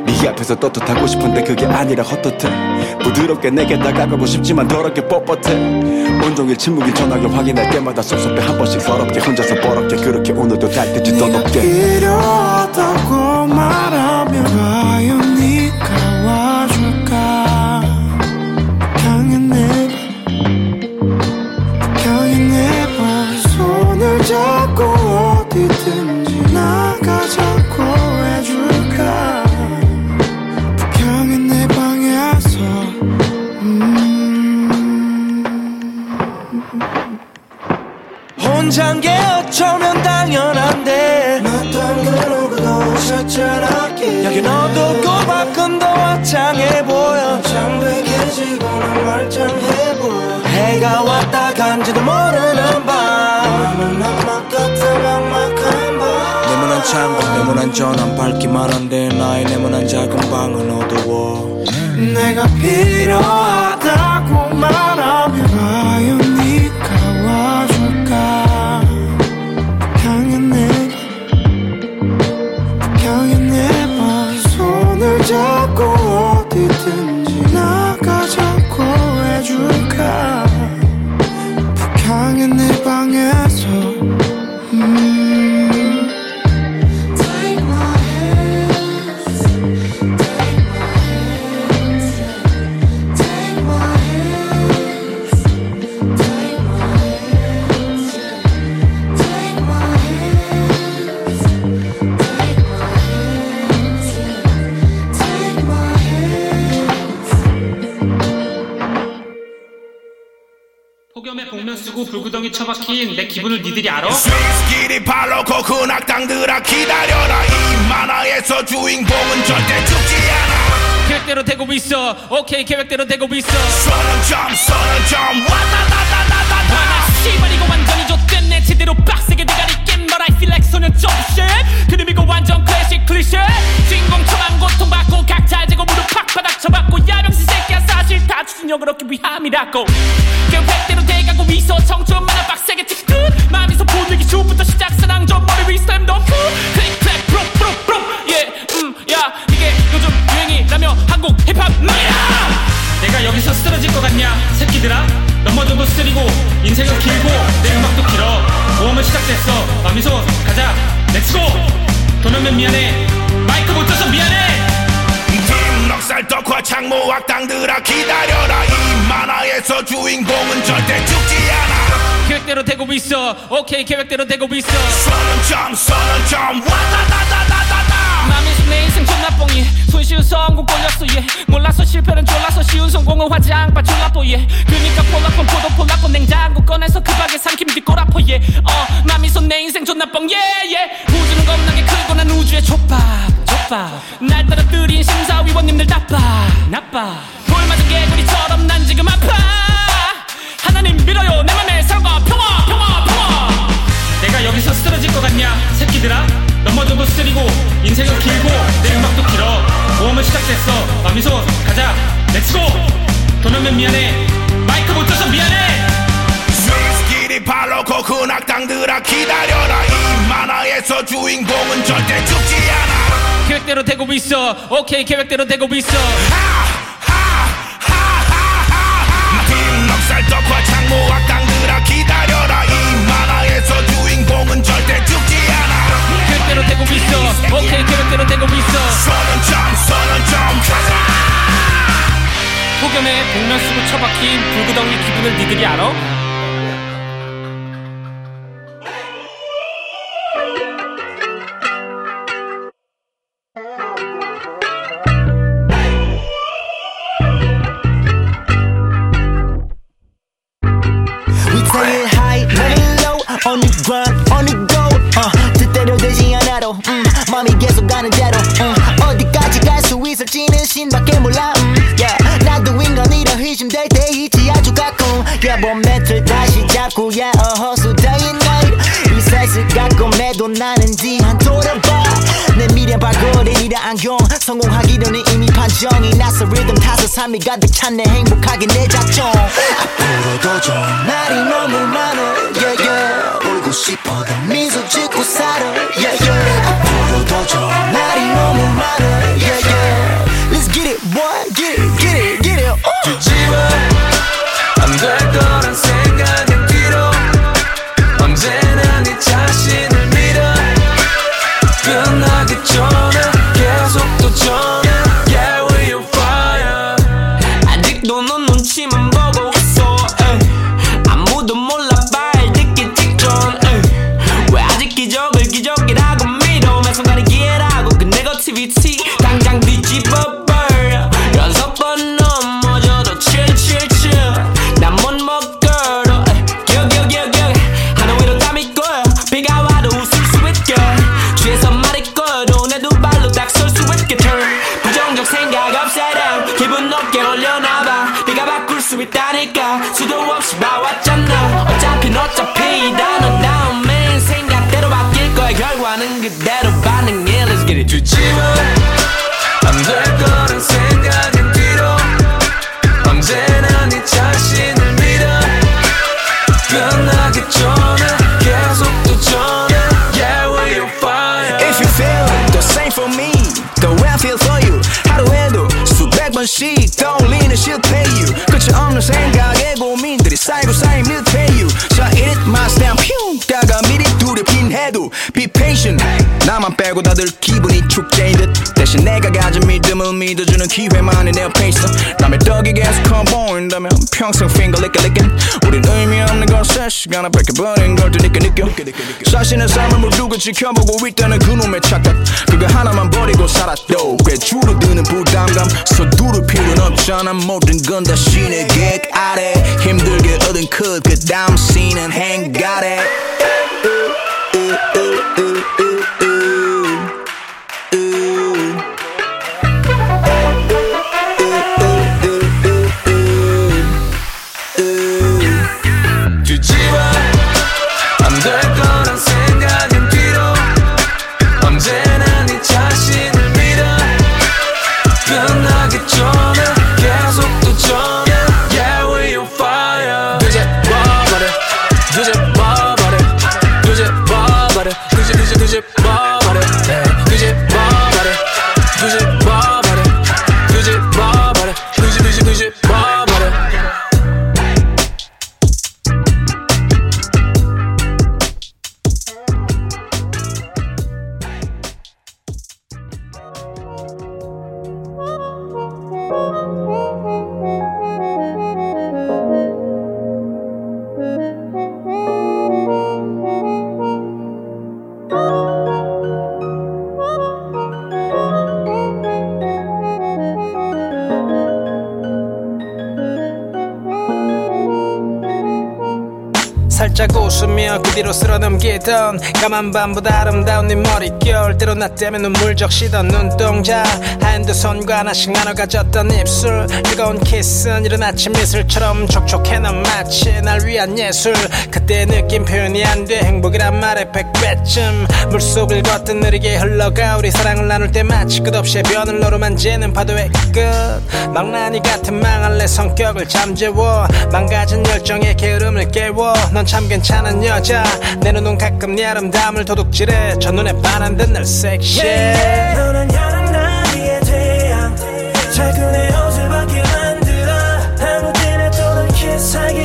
네 앞에서 떳떳하고 싶은데 그게 아니라 헛헛해. 부드럽게 내게 다가가고 싶지만 더럽게 뻣뻣해. 온종일 침묵인 전화기 확인할 때마다 섭섭해. 한 번씩 서럽게 혼자서 버럽게 그렇게 오늘도 달빛이 더 높게. 필요하다고 말하면 과연 네가 잡고 어디든지 나가자고 해줄까? 북향의 내 방에서 혼자인 게 어쩌면 당연한데. 그 누구도 오셨잖아 여긴 어둡고 밖은 더 화창해 보여. 창백해 지고는 말짱해 보여 해가 왔다 간지도 모르는 밤. 악막 같은 막막한 밤. 네모난 창문 네모난 전환 밝기만 한데 나의 네모난 작은 방은 어두워. 내가 필요하다고 말하면 과연 네가 와줄까? 향해 내방 향해 내방 손을 잡 기분을 니들이 알아? 스위스끼리 발로고 그 악당들아 기다려라. 이 만화에서 주인공은 절대 죽지 않아. 계획대로 되고 있어. 오케이 계획대로 되고 있어. 선은 점 선은 점. 와다다다다다다. 아, 씨발 이거 완전히 좆됐네 제대로 빡세게 대가리 깬 But I feel like 소년 좀 shit 그림 이거 완전 클래식 클리셰 주인공 처방 고통받고 각자 재고 무릎 팍바닥 쳐받고 야병신 추진력을 얻기 위함이라고. 계획대로 돼가고 있어 청춘 만화 빡세게 찍듯. 마음에서 보내기 슈부터 시작 사랑 좀 머리 위 스탬더 클릭 클릭 프로 프로 프로 예음야 이게 요즘 유행이라며 한국 힙합 말이야. 내가 여기서 쓰러질 것 같냐 새끼들아? 넘어져도 쓰리고 인생은 길고 내 음악도 길어. 모험은 시작됐어. 마미소 가자. 렛츠고 돈 없는 미안해. 마이크 못 줘서 미안해 팀 넉살 덕화 창모 악당들아 기다려라. 이 만화에서 주인공은 절대 죽지 않아. 계획대로 되고 있어. 오케이 계획대로 되고 있어. 선은 점 선은 점. 와다다다다다다. 마음에서 내 인생 존나 뽕이. 손쉬운 성공 꼴렸어 예. 몰라서 실패는 졸라서 쉬운 성공은 화장바 졸라뽀 예. 그니까 폴라폰 포도 폴라폰 냉장고 꺼내서 급하게 삼킴 뒷골아퍼 예어 마음에서 내 인생 존나 뽕예예. 우주는 겁나게 크고 난 우주의 족밥 족밥 날 떨어뜨린 심사위원님들 나빠. 나빠. 돌 맞은 개구리처럼 난 지금 아파. 하나님 믿어요. 내 맘에 사랑과 평화 평화 평화. 내가 여기서 쓰러질 것 같냐 새끼들아? 넘어져도 쓰리고 인생은 길고 내 음악도 길어. 모험은 시작됐어. 마미손 가자. let's go 돈 없는 미안해. 마이크 놓고 그 악당들아 기다려라. 이 만화에서 주인공은 절대 죽지 않아 계획대로 되고 있어. 오케이 계획대로 되고 있어. 넉살 덕화 창모 악당들아 기다려라. 이 만화에서 주인공은 절대 죽지 않아. 계획대로 되고 있어. 오케이 계획대로 되고 있어. 손은 점 손은 점 가자. 폭염에 복면 쓰고 처박힌 불구덩이 기분을 니들이 알아? Yeah, 몸매를 다시 잡고 yeah, 어허 수다인 night 리셋을 가끔해도 나는 뒤안 돌아봐. 내 미련 발걸음이라 안경 성공하기 전에 이미 판정이 났어. 리듬 타서 삶이 가득 찼네. 행복하게 내 작정. 앞으로도 좋은 날이 너무 많아. Yeah, yeah. 울고 싶어도 미소 짓고 살아. Yeah, yeah. 앞으로도 좋은 날이 너무 많아. Yeah, yeah. Let's get it boy 주는 기회만이 내 있어 남의 떡이 계속 커 보인다면 평생 finger licking licking. 우린 의미 없는 것에 시간을 뺏겨버린 걸 드니까 느껴. 자신의 삶을 모두가 지켜보고 있다는 그놈의 착각. 그거 하나만 버리고 살았도 꽤 줄어드는 부담감. 서두를 필요는 없잖아. 모든 건 다 신의 계획 아래. 힘들게 얻은 컷그 다음 씬은 행가래 던 까만 밤보다 아름다운 네 머릿결 때로 나 때문에 눈물 적시던 눈동자 하얀 두 손과 하나씩 나눠 가졌던 입술 뜨거운 키스는 이른 아침 미술처럼 촉촉해 넌 마치 날 위한 예술 그때 느낌 표현이 안 돼 행복이란 말에 백배쯤 물속을 걷듯 느리게 흘러가 우리 사랑을 나눌 때 마치 끝없이 변을 너로 만지는 파도의 끝 망나니 같은 망할 내 성격을 잠재워 망가진 열정의 게으름을 깨워 넌 참 괜찮은 여자 내 눈은 가끔 네 아름다움을 도둑질해. 첫눈에 반한 듯늘 섹시해. 너는 여름 나비의 태양 내 옷을 벗게 만들어. 아무 때나 또널 키스하게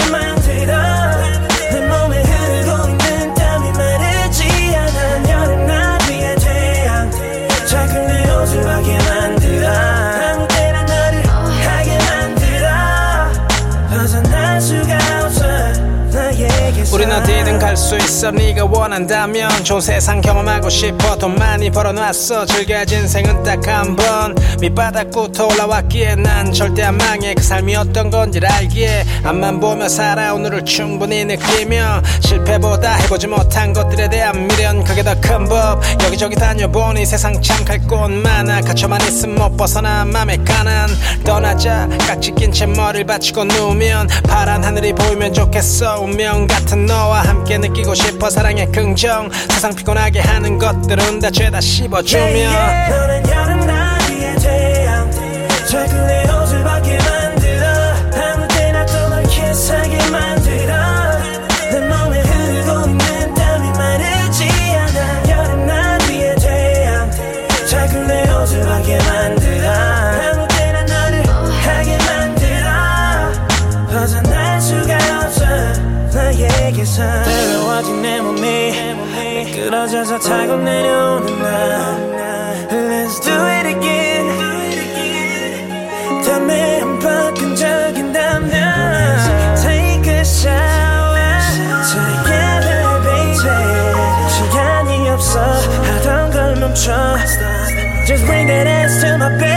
있어 네가 원한다면 좋은 세상 경험하고 싶어. 돈 많이 벌어놨어. 즐겨야지 인생은 딱 한 번. 밑바닥부터 올라왔기에 난 절대 안 망해. 그 삶이 어떤 건지를 알기에 앞만 보며 살아. 오늘을 충분히 느끼며 실패보다 해보지 못한 것들에 대한 미련. 그게 더 큰 법. 여기저기 다녀보니 세상 참 갈 곳 많아. 갇혀만 있으면 못 벗어나 맘에 가난. 떠나자 깍지 낀 채 머리를 받치고 누우면 파란 하늘이 보이면 좋겠어. 운명 같은 너와 함께 느끼고 싶어 사랑의 긍정. 세상 피곤하게 하는 것들은 다 죄다 씹어주면. 너는 여름 나비의 태양 내 미끄러져서 타고 내려오는 날 Let's do it again 다음에 한번 끈적인다면 Take a shower Together baby 시간이 없어 하던 걸 멈춰 Just bring that ass to my bed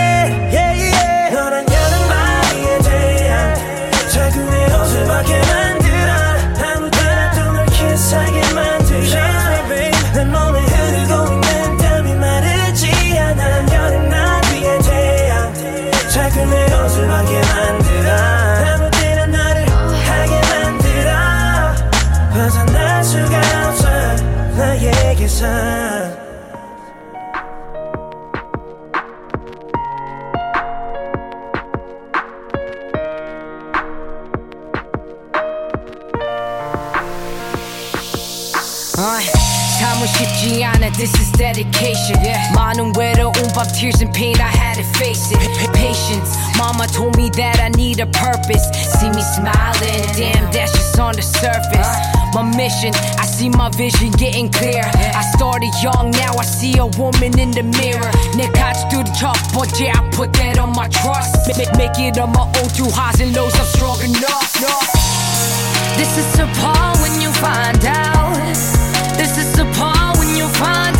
외로움 밤 tears and pain I had to face it Patience Mama told me that I need a purpose See me smiling Damn that's just on the surface My mission I see my vision getting clear I started young now I see a woman in the mirror 내 가족들이 첫 번째 I put that on my trust Make, make it on my own through highs and lows I'm strong enough This is the part when you find out this is the part when you find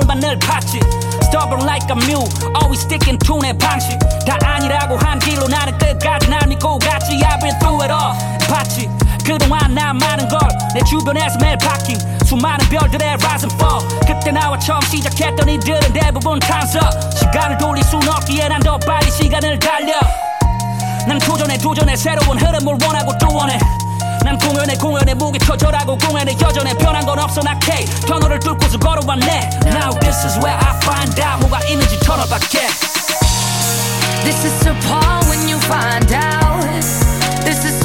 늘 봤지. Stubborn like a mule Always sticking to 내 방식. 다 아니라고 한 길로 나는 끝까지 날 믿고 갔지. I've been through it all. 봤지? 그동안 난 많은 걸 내 주변에서 매일 바뀐 수많은 별들의 rise and fall. 그때 나와 처음 시작했던 이들은 대부분 탄석 시간을 돌릴 순 없기에 난 더 빨리 시간을 달려. 난 도전해 도전해. 새로운 흐름을 원하고 또 원해 난 공연에 공연에 목이 터져라고 공연에 여전해 변한 건 없어 나 K 터널을 뚫고서 걸어왔네 Now this is where I find out 뭐가 있는지 터널 밖에 This is the part when you find out. This is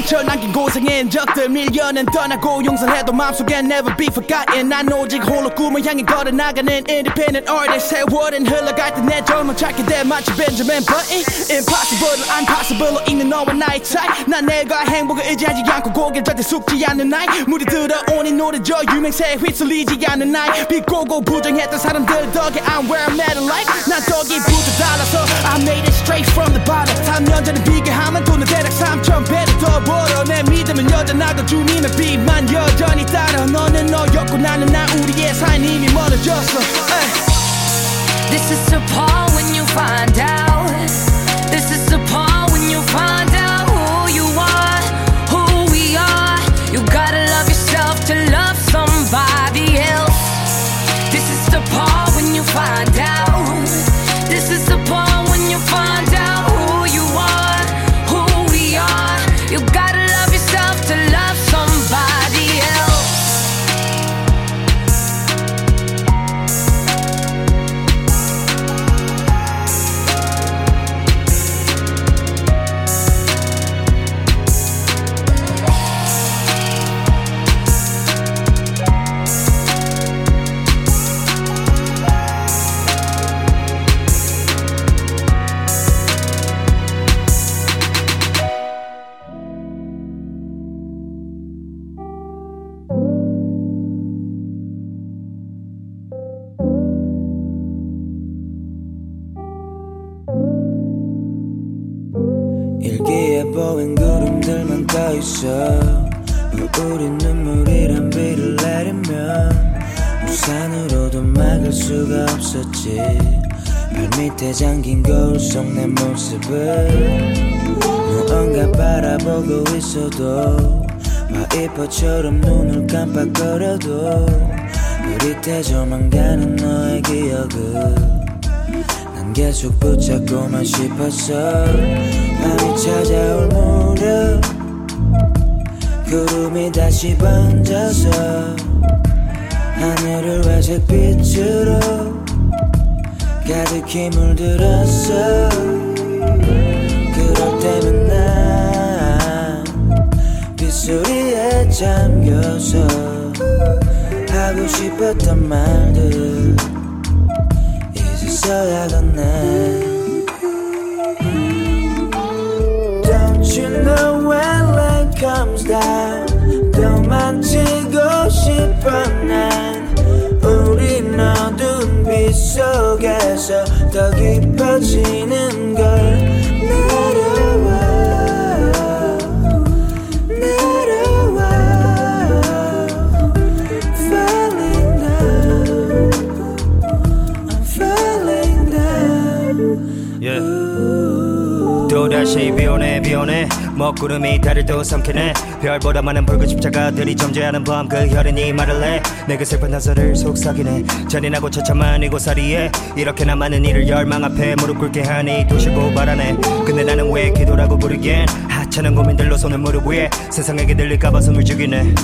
상처 남긴 고생한 적들. 밀려는 떠나고 용서해도 마음속엔 never be forgotten. 난 오직 홀로 꿈을 향해 걸어나가는 independent artist. 세월은 흘러갈 때 내 젊은 찾게 돼. 마치 벤자민 버튼 impossible을 unpossible로 읽는 너와 나의 차이. 난 내가 행복을 의지하지 않고 고개 절대 숙지 않는 나이. 물이 들어오니 노래져 유명세에 휘둘리지 않는 나이. 비꼬고 부정했던 사람들 덕에 I'm where I'm at in life. 난 덕이부터 달라서 I made it straight from the bottom. 3년 전에 비교하면 돈은 대략 3천 배를 더 벌어 내 믿음은 여전히 빠져나가 주님의 빛만 여전히 따라 너는 너였고 나는 나 우리의 사인 이미 멀어졌어 에이. This is the part when you find out. 없었지 발밑에 잠긴 거울 속 내 모습을 무언가 바라보고 있어도 와이퍼처럼 눈을 깜빡거려도 흐릿해져만 가는 너의 기억을 난 계속 붙잡고만 싶었어. 밤이 찾아올 무렵 구름이 다시 번져서 하늘을 회색 빛으로 가득히 물들었어. 그럴 때면 난 빗소리에 잠겨서 하고 싶었던 말들 이제서야 건네. Don't you know when rain comes down? 싶어 난 속에서 더 깊어지는 걸 먹구름이 달을 또 삼키네. 별보다 많은 붉은 십자가들이 존재하는 밤 그 혈흔이 말을 해 내그 슬픈 한설을 속삭이네. 잔인하고 처참한 이곳살이에 이렇게나 많은 일을 열망 앞에 무릎 꿇게 하니 도시 고발하네. 근데 나는 왜 기도라고 부르기엔 하찮은 고민들로 손을 무릎 위에 세상에게 들릴까봐 숨을 죽이네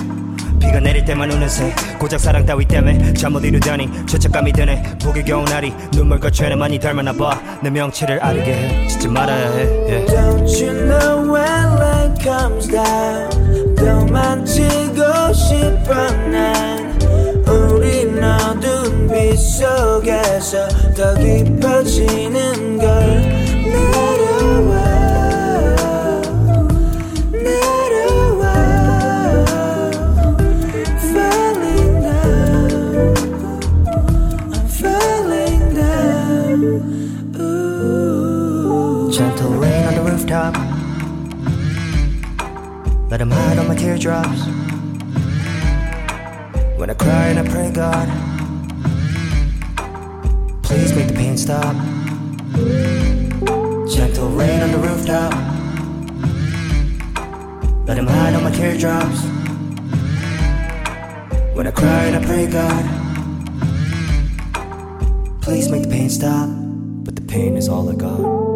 비가 내릴 때만 우는 새 고작 사랑 따위 때문에 잠 못 이루다니 죄책감이 드네. 보기 겨운 날이 눈물과 죄는 많이 닮았나 봐내 명치를 아르게 해. 짓지 말아야 해. 예. Don't you know when rain comes down? 더 만지고 싶어 난 우리 어두운 빛 속에서 더 깊어지는 걸 rooftop. Let him hide on my teardrops. When I cry and I pray God Please make the pain stop. Gentle rain on the rooftop. Let him hide on my teardrops. When I cry and I pray God Please make the pain stop. But the pain is all I got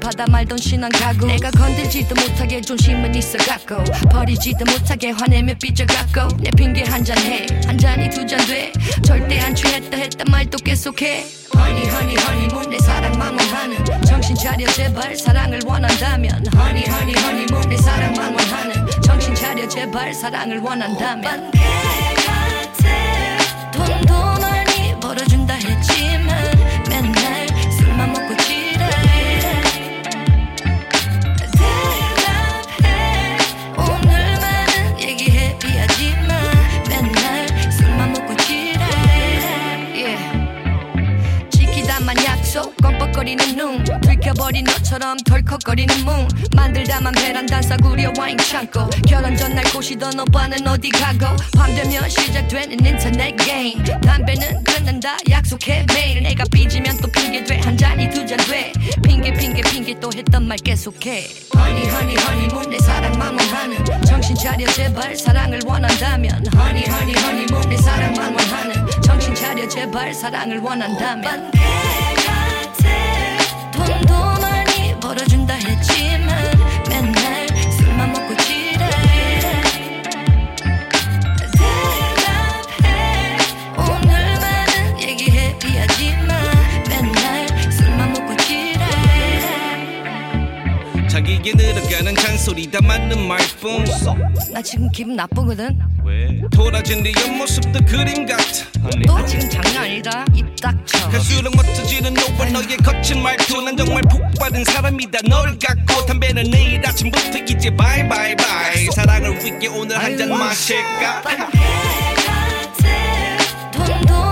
조립하다 말던 신혼 가구 내가 건들지도 못하게 존심은 있어갖고. 버리지도 못하게 화내며 삐져갖고. 내 핑계 한 잔해. 한 잔이 두 잔 돼. 절대 안 취했다 했다 말도 계속해. 허니 허니 허니문 내 사랑 망원하는. 정신 차려 제발. 사랑을 원한다면. 허니 허니 허니문 내 사랑 망원하는. 정신 차려 제발. 사랑을 원한다면 덜컥거리는 문 만들다만 베란다 싸구려 와인 창고 결혼 전날 꼬시던 오빠는 어디 가고. 밤 되면 시작되는 인터넷 게임. 담배는 끊는다 약속해 매일. 내가 삐지면 또 핑계 돼 한 잔이 두 잔 돼. 핑계 핑계 핑계 또 했던 말 계속해. honey honey 허니문 내 사랑 망원하는 정신 차려 제발 사랑을 원한다면. honey honey 허니문 내 사랑 망원하는 정신 차려 제발 사랑을 원한다면 벌어준다 했지만 자기에게 늘어가는 잔소리 다 맞는 말뿐 나 지금 기분 나쁘거든? 왜? 돌아진 네 옆모습도 그림 같아. 너 지금 장난 아니다? 입 닥쳐. 갈수록 멋져지는 너와 너의 거친 말투. 난 정말 푹 빠진 사람이다 너를 갖고. 담배는 내일 아침부터 이제 bye bye bye 사랑을 위해 오늘 한 잔 마실까? 돈도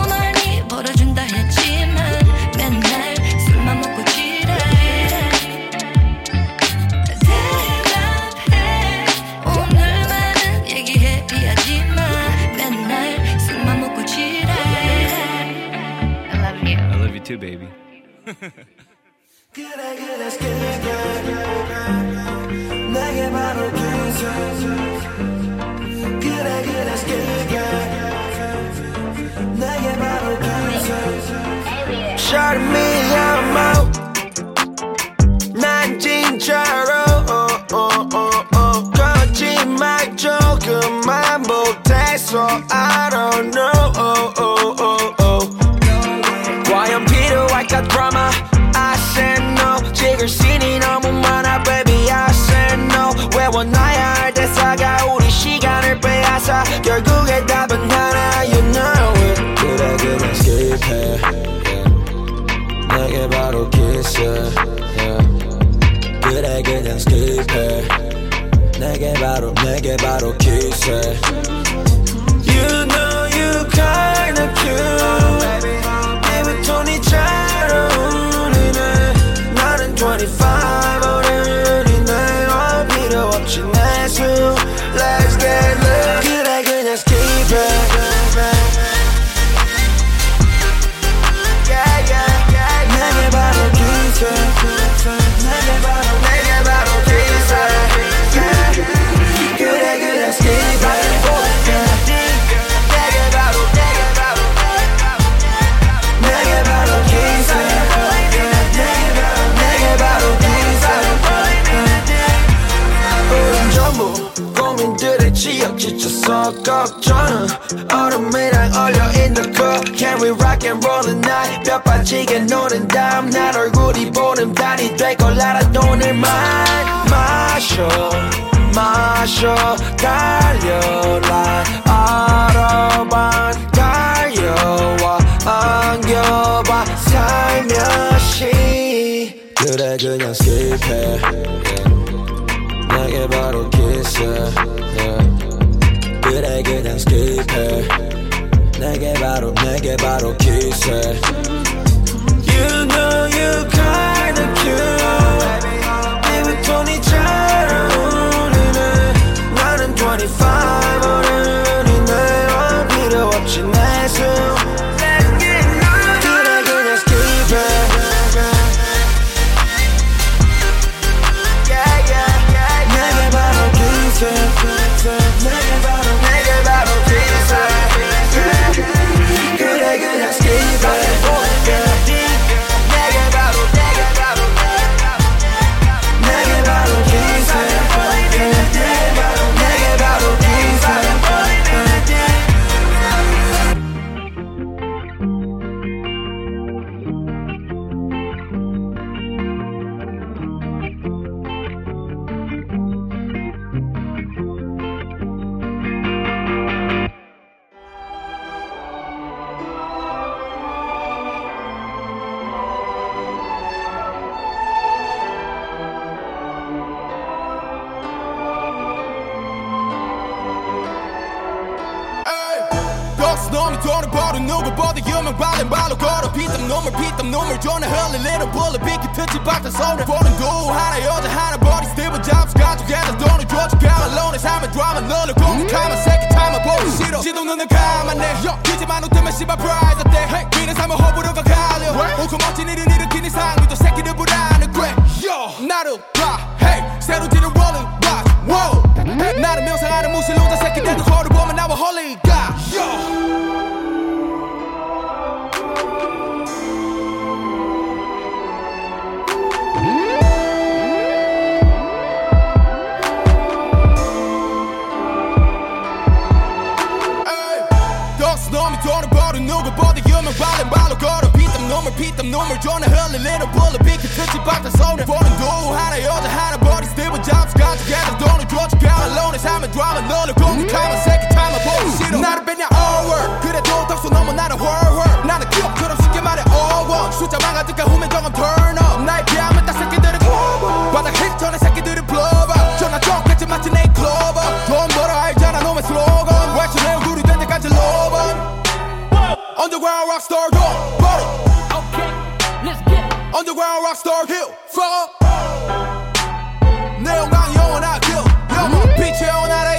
too baby. 내게 바로 기술 그래 그래 스킬게 내게 바로 기술 Shut me out mouth 난 진짜로 oh, oh, oh, oh. 거짓말 조금만 못해서 skip해 내게 바로 kiss yeah. 그래 그냥 skip해 내게 바로 내게 바로 kiss 걱정은 얼음이랑 얼려있는 거 Can we rock and roll tonight? 뼈 빠지게 노는 다음 날 얼굴이 보는 달이 될걸 알아 돈을만 마셔 마셔 달려라. 알아봐 달려와 안겨봐. 살며시. 그래 그냥 skip해. 내게 바로 kiss yeah. 그래 그냥 skip해 내게 바로 내게 바로 kiss yeah. You know you kinda 감았네 이제만 웃으면 씨발 프라 이 돈을 벌어 누구보다 유명 발린 발로 걸어. 피땀 눈물 피땀 눈물 존나 흘린 little bullet. 비키 트지 박다 손을 보는 두 하나 여자 하나 버리 스티븐 잡스. 가족에다 돈을 줘줘. 가만론의 삶의 드라마 너를 공격하면 새끼 타면 보기 싫어. 나를 뺐냐? Over 그래도 덕수 너무 나를 훨훨 나는 기억처럼 쉽게 말해 all one 숫자만 가득한 후면 정은 turn up. 나의 피하면 딱 새끼들은 바닥 힐 전에 새끼들은 blow up 전화 쫓겠지 마치 내 클로버 돈 벌어 알잖아 놈의 슬로건 내 얼굴이 될 때까지 로번 Underground rockstar go 버려 Underground rockstar hill fuck 내 영광 영원하 kill 영원 빛이 영원하라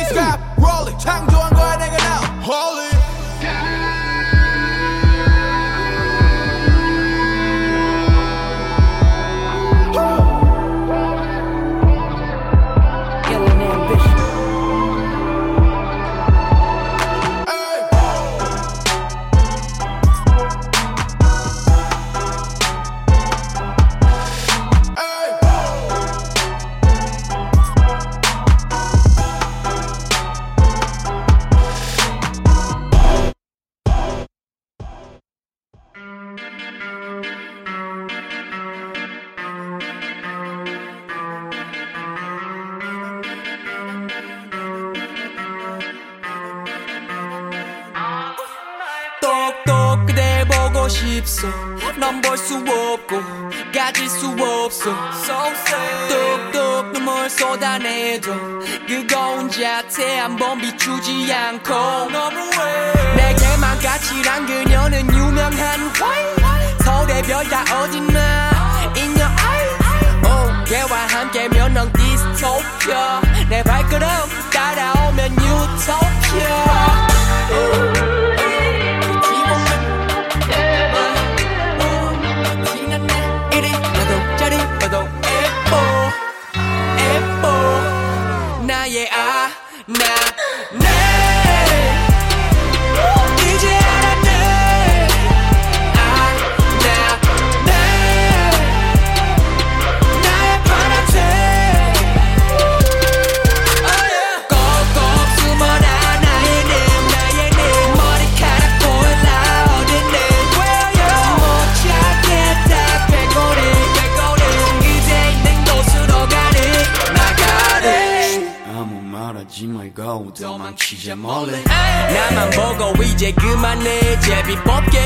수 없고 가질 수 없어 so sad 뚝뚝 눈물 쏟아내도 그거운 자태 한번 비추지 않고 너무해 내게만 가치란 그녀는 유명한 화이 서울의 별다 어딨나 In your eyes oh, 걔와 함께면 넌 디스토피아 내 발걸음 따라오면 유토피아 망치자 몰래 나만 보고 이제 그만해 제비 뽑게.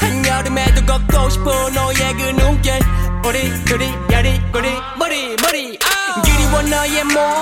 한여름에도 걷고 싶어 너의 그 눈길. 우리 그리 야리 꼬리 머리 머리. 아. 그리워 너의 몸